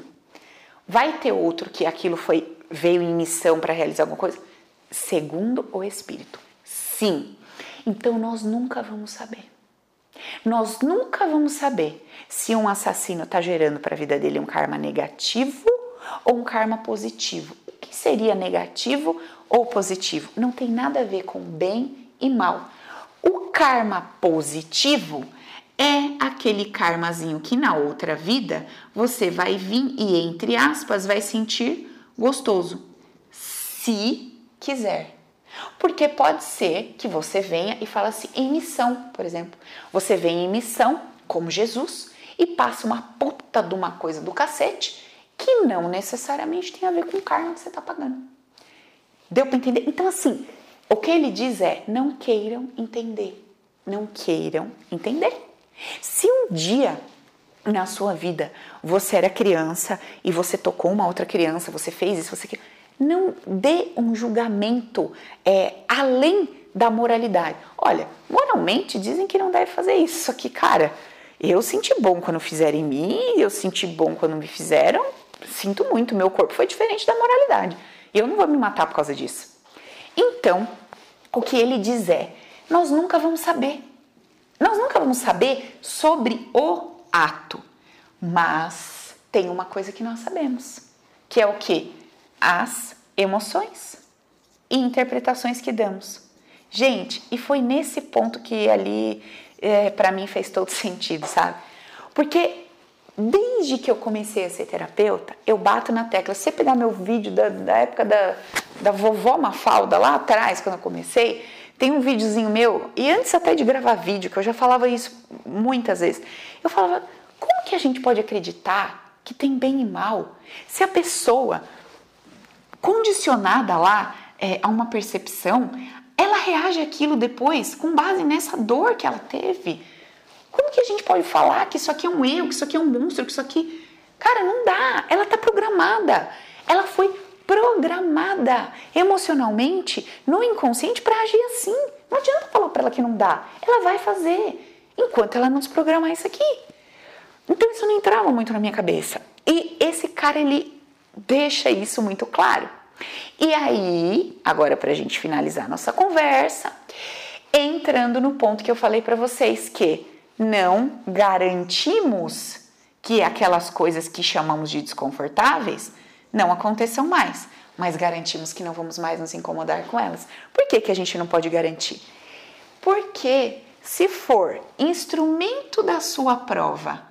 Vai ter outro que aquilo foi veio em missão para realizar alguma coisa? Segundo o espírito. Sim. Então nós nunca vamos saber. Nós nunca vamos saber se um assassino está gerando para a vida dele um karma negativo ou um karma positivo. O que seria negativo ou positivo? Não tem nada a ver com bem e mal. O karma positivo é aquele karmazinho que na outra vida você vai vir e, entre aspas, vai sentir gostoso, se quiser. Porque pode ser que você venha e fala assim, em missão, por exemplo. Você vem em missão, como Jesus, e passa uma puta de uma coisa do cacete que não necessariamente tem a ver com o karma que você está pagando. Deu para entender? Então, assim, o que ele diz é: não queiram entender. Não queiram entender. Se um dia na sua vida você era criança e você tocou uma outra criança, você fez isso, você não dê um julgamento é, além da moralidade. Olha, moralmente dizem que não deve fazer isso, só que, cara, eu senti bom quando fizeram em mim, eu senti bom quando me fizeram, sinto muito, meu corpo foi diferente da moralidade. Eu não vou me matar por causa disso. Então, o que ele diz é: nós nunca vamos saber. Nós nunca vamos saber sobre o ato, mas tem uma coisa que nós sabemos, que é o que? As emoções e interpretações que damos. Gente, e foi nesse ponto que ali é, para mim fez todo sentido, sabe? Porque desde que eu comecei a ser terapeuta, eu bato na tecla. Se você pegar meu vídeo da, da época da, da vovó Mafalda, lá atrás, quando eu comecei, tem um videozinho meu, e antes até de gravar vídeo, que eu já falava isso muitas vezes, eu falava, como que a gente pode acreditar que tem bem e mal se a pessoa condicionada lá é, a uma percepção, ela reage aquilo depois com base nessa dor que ela teve? Como que a gente pode falar que isso aqui é um erro, que isso aqui é um monstro, que isso aqui. Cara, não dá. Ela tá programada. Ela foi programada emocionalmente no inconsciente para agir assim. Não adianta falar para ela que não dá. Ela vai fazer enquanto ela não desprogramar isso aqui. Então isso não entrava muito na minha cabeça. E esse cara ele deixa isso muito claro. E aí, agora para a gente finalizar nossa conversa, entrando no ponto que eu falei para vocês que não garantimos que aquelas coisas que chamamos de desconfortáveis não aconteçam mais, mas garantimos que não vamos mais nos incomodar com elas. Por que, que a gente não pode garantir? Porque se for instrumento da sua prova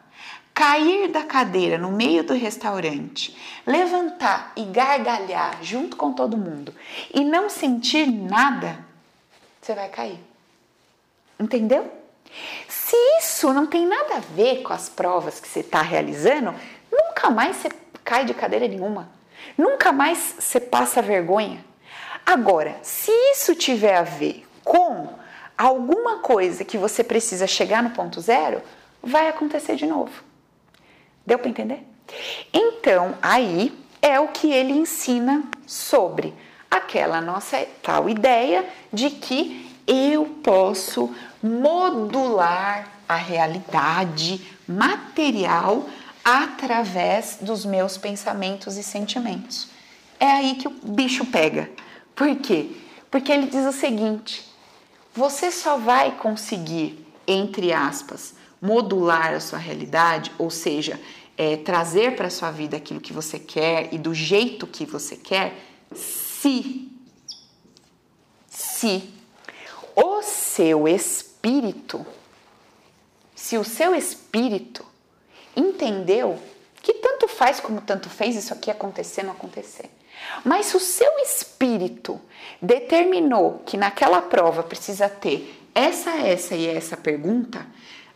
cair da cadeira no meio do restaurante, levantar e gargalhar junto com todo mundo e não sentir nada, você vai cair. Entendeu? Se isso não tem nada a ver com as provas que você está realizando, nunca mais você cai de cadeira nenhuma. Nunca mais você passa vergonha. Agora, se isso tiver a ver com alguma coisa que você precisa chegar no ponto zero, vai acontecer de novo. Deu para entender? Então, aí é o que ele ensina sobre aquela nossa tal ideia de que eu posso modular a realidade material através dos meus pensamentos e sentimentos. É aí que o bicho pega. Por quê? Porque ele diz o seguinte: você só vai conseguir, entre aspas, modular a sua realidade, ou seja, é, trazer para a sua vida aquilo que você quer e do jeito que você quer, se, se o seu espírito, se o seu espírito entendeu que tanto faz como tanto fez isso aqui acontecer, não acontecer. Mas se o seu espírito determinou que naquela prova precisa ter essa, essa e essa pergunta,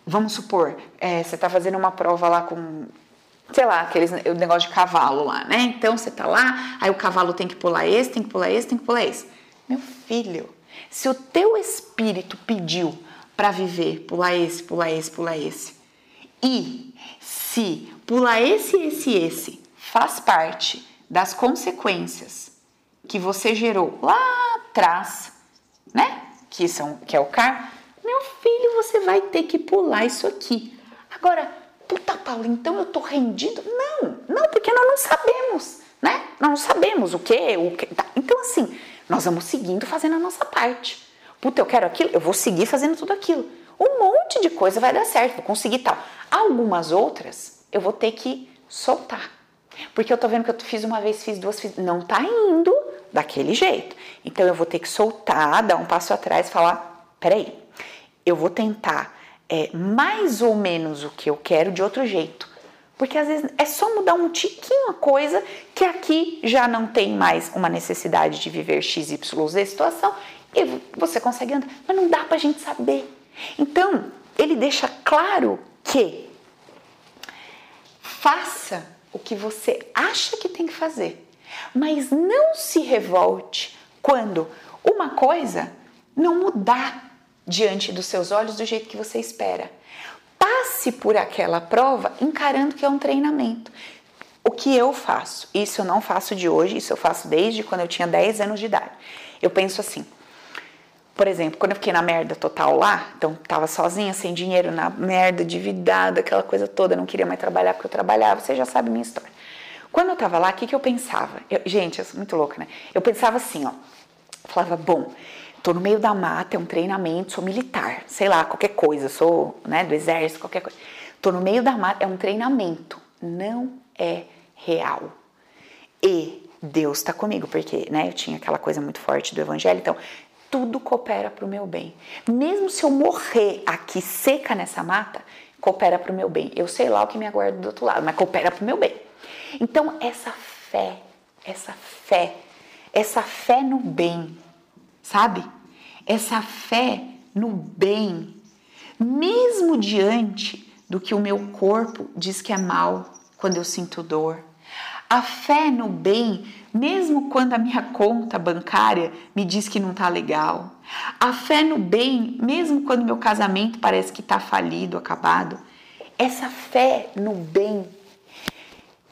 vamos supor, é, você está fazendo uma prova lá com sei lá, aqueles o negócio de cavalo lá, né? Então você tá lá, aí o cavalo tem que pular esse, tem que pular esse, tem que pular esse. Meu filho, se o teu espírito pediu para viver, pular esse, pular esse, pular esse, e se pular esse, esse, esse faz parte das consequências que você gerou lá atrás, né? Que são que é o karma. Meu filho, você vai ter que pular isso aqui. Agora, Paulo, então eu tô rendido? Não, não, porque nós não sabemos, né? Nós não sabemos o que, o que. Tá. Então, assim, nós vamos seguindo fazendo a nossa parte. Puta, eu quero aquilo, eu vou seguir fazendo tudo aquilo. Um monte de coisa vai dar certo, vou conseguir tal. Algumas outras eu vou ter que soltar. Porque eu tô vendo que eu fiz uma vez, fiz duas, fiz. Não tá indo daquele jeito. Então eu vou ter que soltar, dar um passo atrás falar: peraí, eu vou tentar é, mais ou menos o que eu quero de outro jeito. Porque às vezes é só mudar um tiquinho a coisa que aqui já não tem mais uma necessidade de viver XYZ situação e você consegue andar. Mas não dá pra gente saber. Então, ele deixa claro que faça o que você acha que tem que fazer, mas não se revolte quando uma coisa não mudar diante dos seus olhos do jeito que você espera. Passe por aquela prova encarando que é um treinamento. O que eu faço? Isso eu não faço de hoje, isso eu faço desde quando eu tinha 10 anos de idade. Eu penso assim, por exemplo, quando eu fiquei na merda total lá, então tava sozinha, sem dinheiro, na merda, endividada, aquela coisa toda, não queria mais trabalhar porque eu trabalhava, você já sabe minha história. Quando eu tava lá, o que, que eu pensava? Eu, gente, eu sou muito louca, né? Eu pensava assim, ó, falava, bom, tô no meio da mata, é um treinamento, sou militar, sei lá, qualquer coisa, sou né, do exército, qualquer coisa. Tô no meio da mata, é um treinamento, não é real. E Deus está comigo, porque né, eu tinha aquela coisa muito forte do evangelho, então tudo coopera para o meu bem. Mesmo se eu morrer aqui seca nessa mata, coopera para o meu bem. Eu sei lá o que me aguarda do outro lado, mas coopera para o meu bem. Então, essa fé, essa fé, essa fé no bem, sabe? Essa fé no bem, mesmo diante do que o meu corpo diz que é mal quando eu sinto dor. A fé no bem, mesmo quando a minha conta bancária me diz que não tá legal. A fé no bem, mesmo quando meu casamento parece que tá falido, acabado. Essa fé no bem,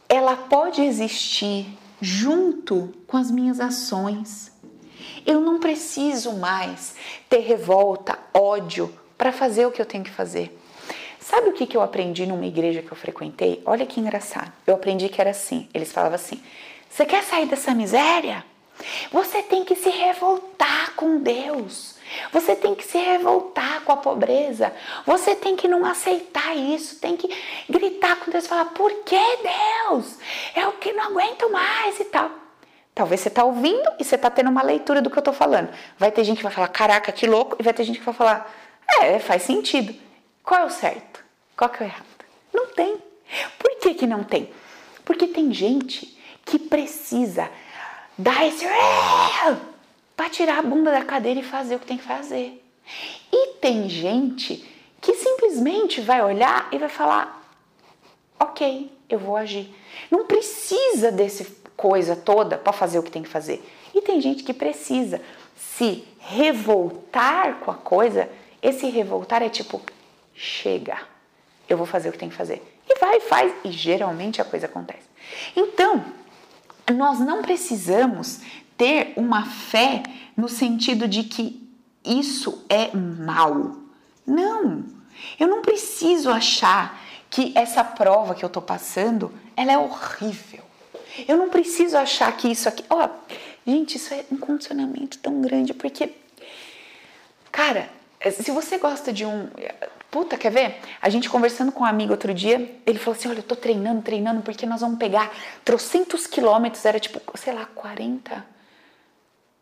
ela pode existir junto com as minhas ações. Eu não preciso mais ter revolta, ódio para fazer o que eu tenho que fazer. Sabe o que, que eu aprendi numa igreja que eu frequentei? Olha que engraçado. Eu aprendi que era assim. Eles falavam assim: você quer sair dessa miséria? Você tem que se revoltar com Deus. Você tem que se revoltar com a pobreza. Você tem que não aceitar isso. Tem que gritar com Deus e falar: Por que Deus? É o que não aguento mais e tal. Talvez você está ouvindo e você está tendo uma leitura do que eu estou falando. Vai ter gente que vai falar, caraca, que louco, e vai ter gente que vai falar, é, faz sentido. Qual é o certo? Qual que é o errado? Não tem. Por que, que não tem? Porque tem gente que precisa dar esse para tirar a bunda da cadeira e fazer o que tem que fazer. E tem gente que simplesmente vai olhar e vai falar: ok, eu vou agir. Não precisa desse coisa toda para fazer o que tem que fazer. E tem gente que precisa se revoltar com a coisa. Esse revoltar é tipo, chega, eu vou fazer o que tem que fazer. E vai, faz, e geralmente a coisa acontece. Então, nós não precisamos ter uma fé no sentido de que isso é mal. Não, eu não preciso achar que essa prova que eu tô passando, ela é horrível. Eu não preciso achar que isso aqui. Ó, oh, gente, isso é um condicionamento tão grande, porque, cara, se você gosta de um. Puta, quer ver? A gente conversando com um amigo outro dia, ele falou assim: Olha, eu tô treinando, treinando, porque nós vamos pegar trocentos quilômetros, era tipo, sei lá, 40.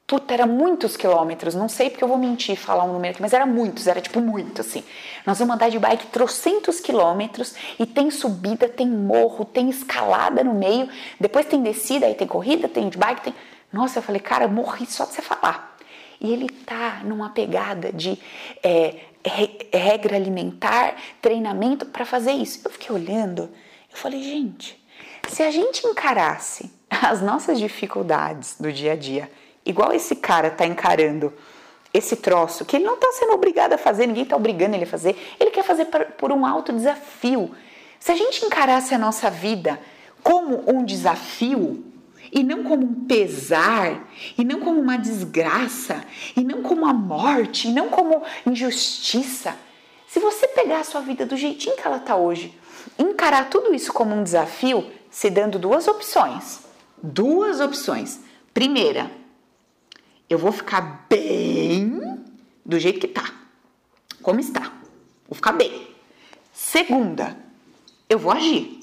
Puta, era muitos quilômetros, não sei porque eu vou mentir falar um número aqui, mas era muitos, era tipo muito assim. Nós vamos andar de bike trocentos quilômetros e tem subida, tem morro, tem escalada no meio, depois tem descida, aí tem corrida, tem de bike, tem. Nossa, eu falei, cara, morri só de você falar. E ele tá numa pegada de é, regra alimentar, treinamento para fazer isso. Eu fiquei olhando, eu Eu falei, gente, se a gente encarasse as nossas dificuldades do dia a dia, igual esse cara tá encarando esse troço, que ele não está sendo obrigado a fazer, ninguém está obrigando ele a fazer, ele quer fazer por um alto desafio. Se a gente encarasse a nossa vida como um desafio, e não como um pesar, e não como uma desgraça, e não como a morte, e não como injustiça. Se você pegar a sua vida do jeitinho que ela está hoje, encarar tudo isso como um desafio, se dando duas opções. Duas opções. Primeira, eu vou ficar bem do jeito que tá, como está. Vou ficar bem. Segunda, eu vou agir.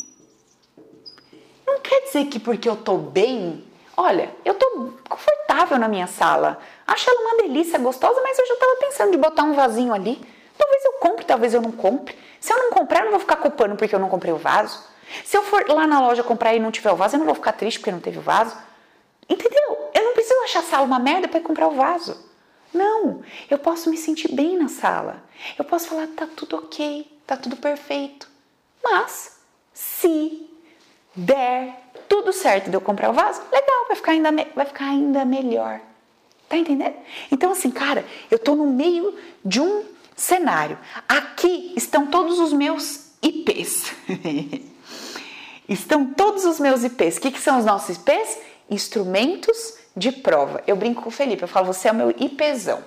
Não quer dizer que porque eu tô bem, olha, eu tô confortável na minha sala. Acho ela uma delícia, gostosa, mas eu já tava pensando de botar um vasinho ali. Talvez eu compre, talvez eu não compre. Se eu não comprar, eu não vou ficar culpando porque eu não comprei o vaso. Se eu for lá na loja comprar e não tiver o vaso, eu não vou ficar triste porque não teve o vaso. Entendeu? Preciso achar a sala uma merda para comprar o vaso. Não, eu posso me sentir bem na sala. Eu posso falar, tá tudo ok, tá tudo perfeito. Mas, se der tudo certo de eu comprar o vaso, legal, vai ficar ainda, vai ficar ainda melhor. Tá entendendo? Então, assim, cara, eu tô no meio de um cenário. Aqui estão todos os meus IPs. estão todos os meus IPs. O que, que são os nossos IPs? Instrumentos de prova. Eu brinco com o Felipe, eu falo, você é o meu IPzão.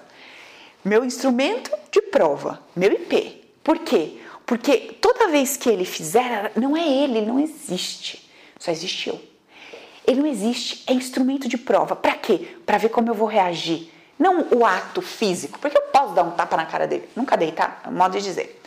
Meu instrumento de prova, meu IP. Por quê? Porque toda vez que ele fizer, não é ele, não existe. Só existe eu. Ele não existe, é instrumento de prova. Para quê? Para ver como eu vou reagir. Não o ato físico, porque eu posso dar um tapa na cara dele. Nunca dei, tá? É modo de dizer.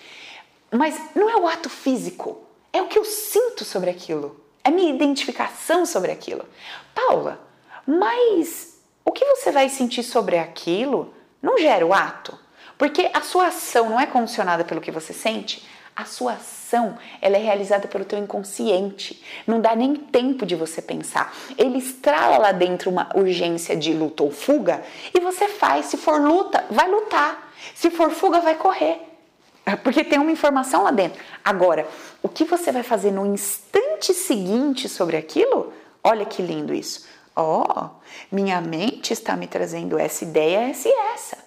Mas não é o ato físico, é o que eu sinto sobre aquilo. É minha identificação sobre aquilo. Paula, mas o que você vai sentir sobre aquilo não gera o ato. Porque a sua ação não é condicionada pelo que você sente, a sua ação ela é realizada pelo teu inconsciente. Não dá nem tempo de você pensar. Ele estrala lá dentro uma urgência de luta ou fuga e você faz. Se for luta, vai lutar. Se for fuga, vai correr. Porque tem uma informação lá dentro. Agora, o que você vai fazer no instante seguinte sobre aquilo? Olha que lindo isso. Ó, oh, minha mente está me trazendo essa ideia, essa e essa.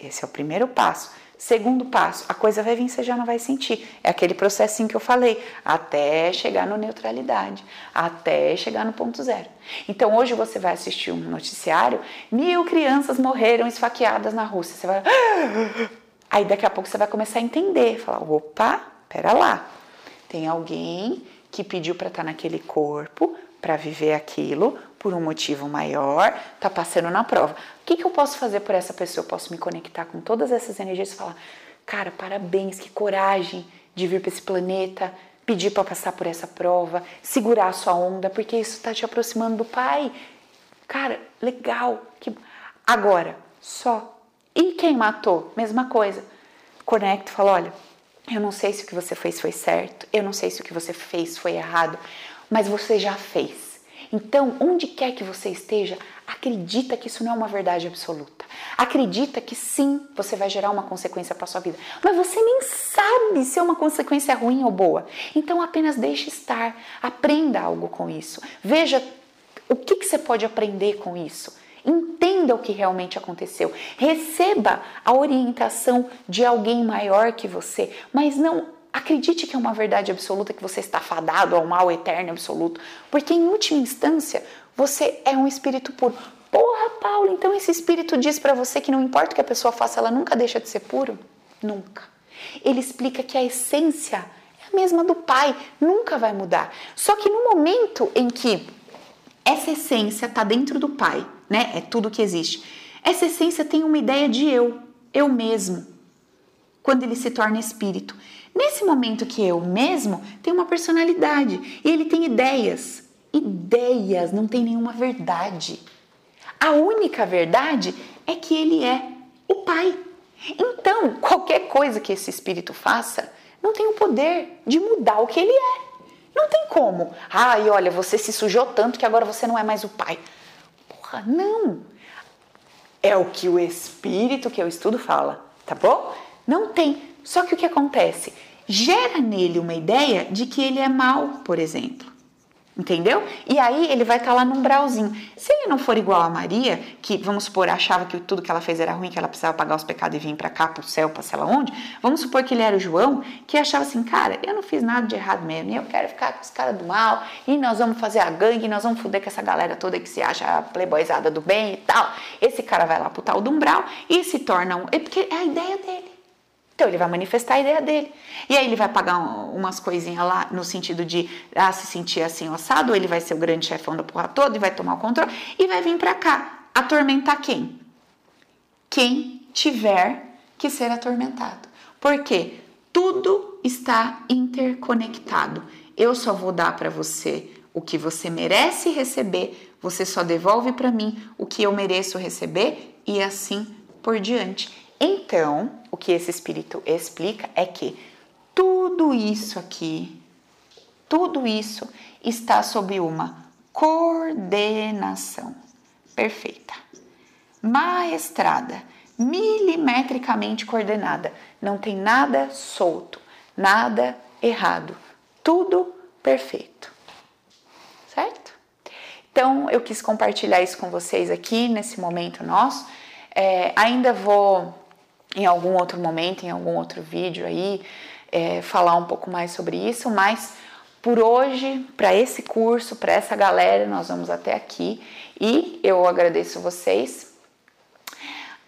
Esse é o primeiro passo. Segundo passo, a coisa vai vir, você já não vai sentir. É aquele processinho que eu falei, até chegar no neutralidade, até chegar no ponto zero. Então hoje você vai assistir um noticiário, mil crianças morreram esfaqueadas na Rússia. Você vai. Aí daqui a pouco você vai começar a entender, falar, opa, pera lá. Tem alguém que pediu para estar tá naquele corpo, para viver aquilo, por um motivo maior, tá passando na prova. O que, que eu posso fazer por essa pessoa? Eu posso me conectar com todas essas energias e falar: cara, parabéns, que coragem de vir para esse planeta, pedir para passar por essa prova, segurar a sua onda, porque isso está te aproximando do Pai. Cara, legal. Que... Agora, só. E quem matou? Mesma coisa. Conecta e fala: olha, eu não sei se o que você fez foi certo, eu não sei se o que você fez foi errado, mas você já fez. Então, onde quer que você esteja, acredita que isso não é uma verdade absoluta. Acredita que sim, você vai gerar uma consequência para sua vida, mas você nem sabe se é uma consequência ruim ou boa. Então, apenas deixe estar, aprenda algo com isso. Veja o que, que você pode aprender com isso. Entenda o que realmente aconteceu. Receba a orientação de alguém maior que você, mas não Acredite que é uma verdade absoluta que você está fadado ao mal eterno absoluto, porque em última instância você é um espírito puro. Porra, Paulo, então esse espírito diz para você que não importa o que a pessoa faça, ela nunca deixa de ser puro? Nunca. Ele explica que a essência é a mesma do Pai, nunca vai mudar. Só que no momento em que essa essência está dentro do Pai, né? É tudo que existe. Essa essência tem uma ideia de eu, eu mesmo, quando ele se torna espírito. Nesse momento que eu mesmo tem uma personalidade e ele tem ideias. Ideias, não tem nenhuma verdade. A única verdade é que ele é o Pai. Então, qualquer coisa que esse espírito faça não tem o poder de mudar o que ele é. Não tem como. Ai, olha, você se sujou tanto que agora você não é mais o pai. Porra, não. É o que o espírito que eu estudo fala, tá bom? Não tem. Só que o que acontece? Gera nele uma ideia de que ele é mal, por exemplo. Entendeu? E aí ele vai estar tá lá num umbralzinho. Se ele não for igual a Maria, que vamos supor achava que tudo que ela fez era ruim, que ela precisava pagar os pecados e vir para cá, pro céu, para sei lá onde, vamos supor que ele era o João, que achava assim, cara, eu não fiz nada de errado mesmo, eu quero ficar com os caras do mal, e nós vamos fazer a gangue, nós vamos fuder com essa galera toda que se acha playboyzada do bem e tal. Esse cara vai lá pro tal do umbral e se torna um. É porque é a ideia dele. Então ele vai manifestar a ideia dele. E aí ele vai pagar umas coisinhas lá no sentido de ah, se sentir assim assado, ou ele vai ser o grande chefão da porra toda e vai tomar o controle e vai vir para cá atormentar quem? Quem tiver que ser atormentado. Porque tudo está interconectado. Eu só vou dar para você o que você merece receber, você só devolve para mim o que eu mereço receber e assim por diante. Então, o que esse espírito explica é que tudo isso aqui, tudo isso está sob uma coordenação perfeita, maestrada, milimetricamente coordenada. Não tem nada solto, nada errado, tudo perfeito. Certo? Então, eu quis compartilhar isso com vocês aqui nesse momento nosso. É, ainda vou em algum outro momento, em algum outro vídeo aí, é, falar um pouco mais sobre isso, mas por hoje, para esse curso, para essa galera, nós vamos até aqui e eu agradeço vocês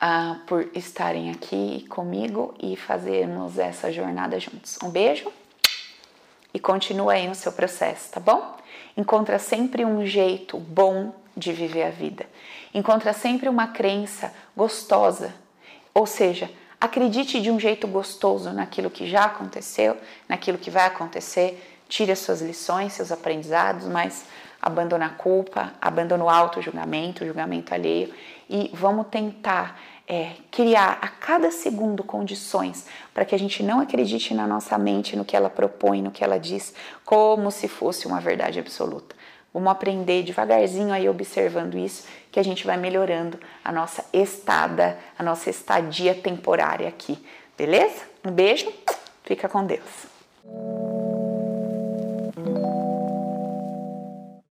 uh, por estarem aqui comigo e fazermos essa jornada juntos. Um beijo e continua aí no seu processo, tá bom? Encontra sempre um jeito bom de viver a vida. Encontra sempre uma crença gostosa ou seja, acredite de um jeito gostoso naquilo que já aconteceu, naquilo que vai acontecer, tire as suas lições, seus aprendizados, mas abandona a culpa, abandona o auto-julgamento, o julgamento alheio e vamos tentar é, criar a cada segundo condições para que a gente não acredite na nossa mente, no que ela propõe, no que ela diz, como se fosse uma verdade absoluta. Vamos aprender devagarzinho aí observando isso, que a gente vai melhorando a nossa estada, a nossa estadia temporária aqui, beleza? Um beijo, fica com Deus.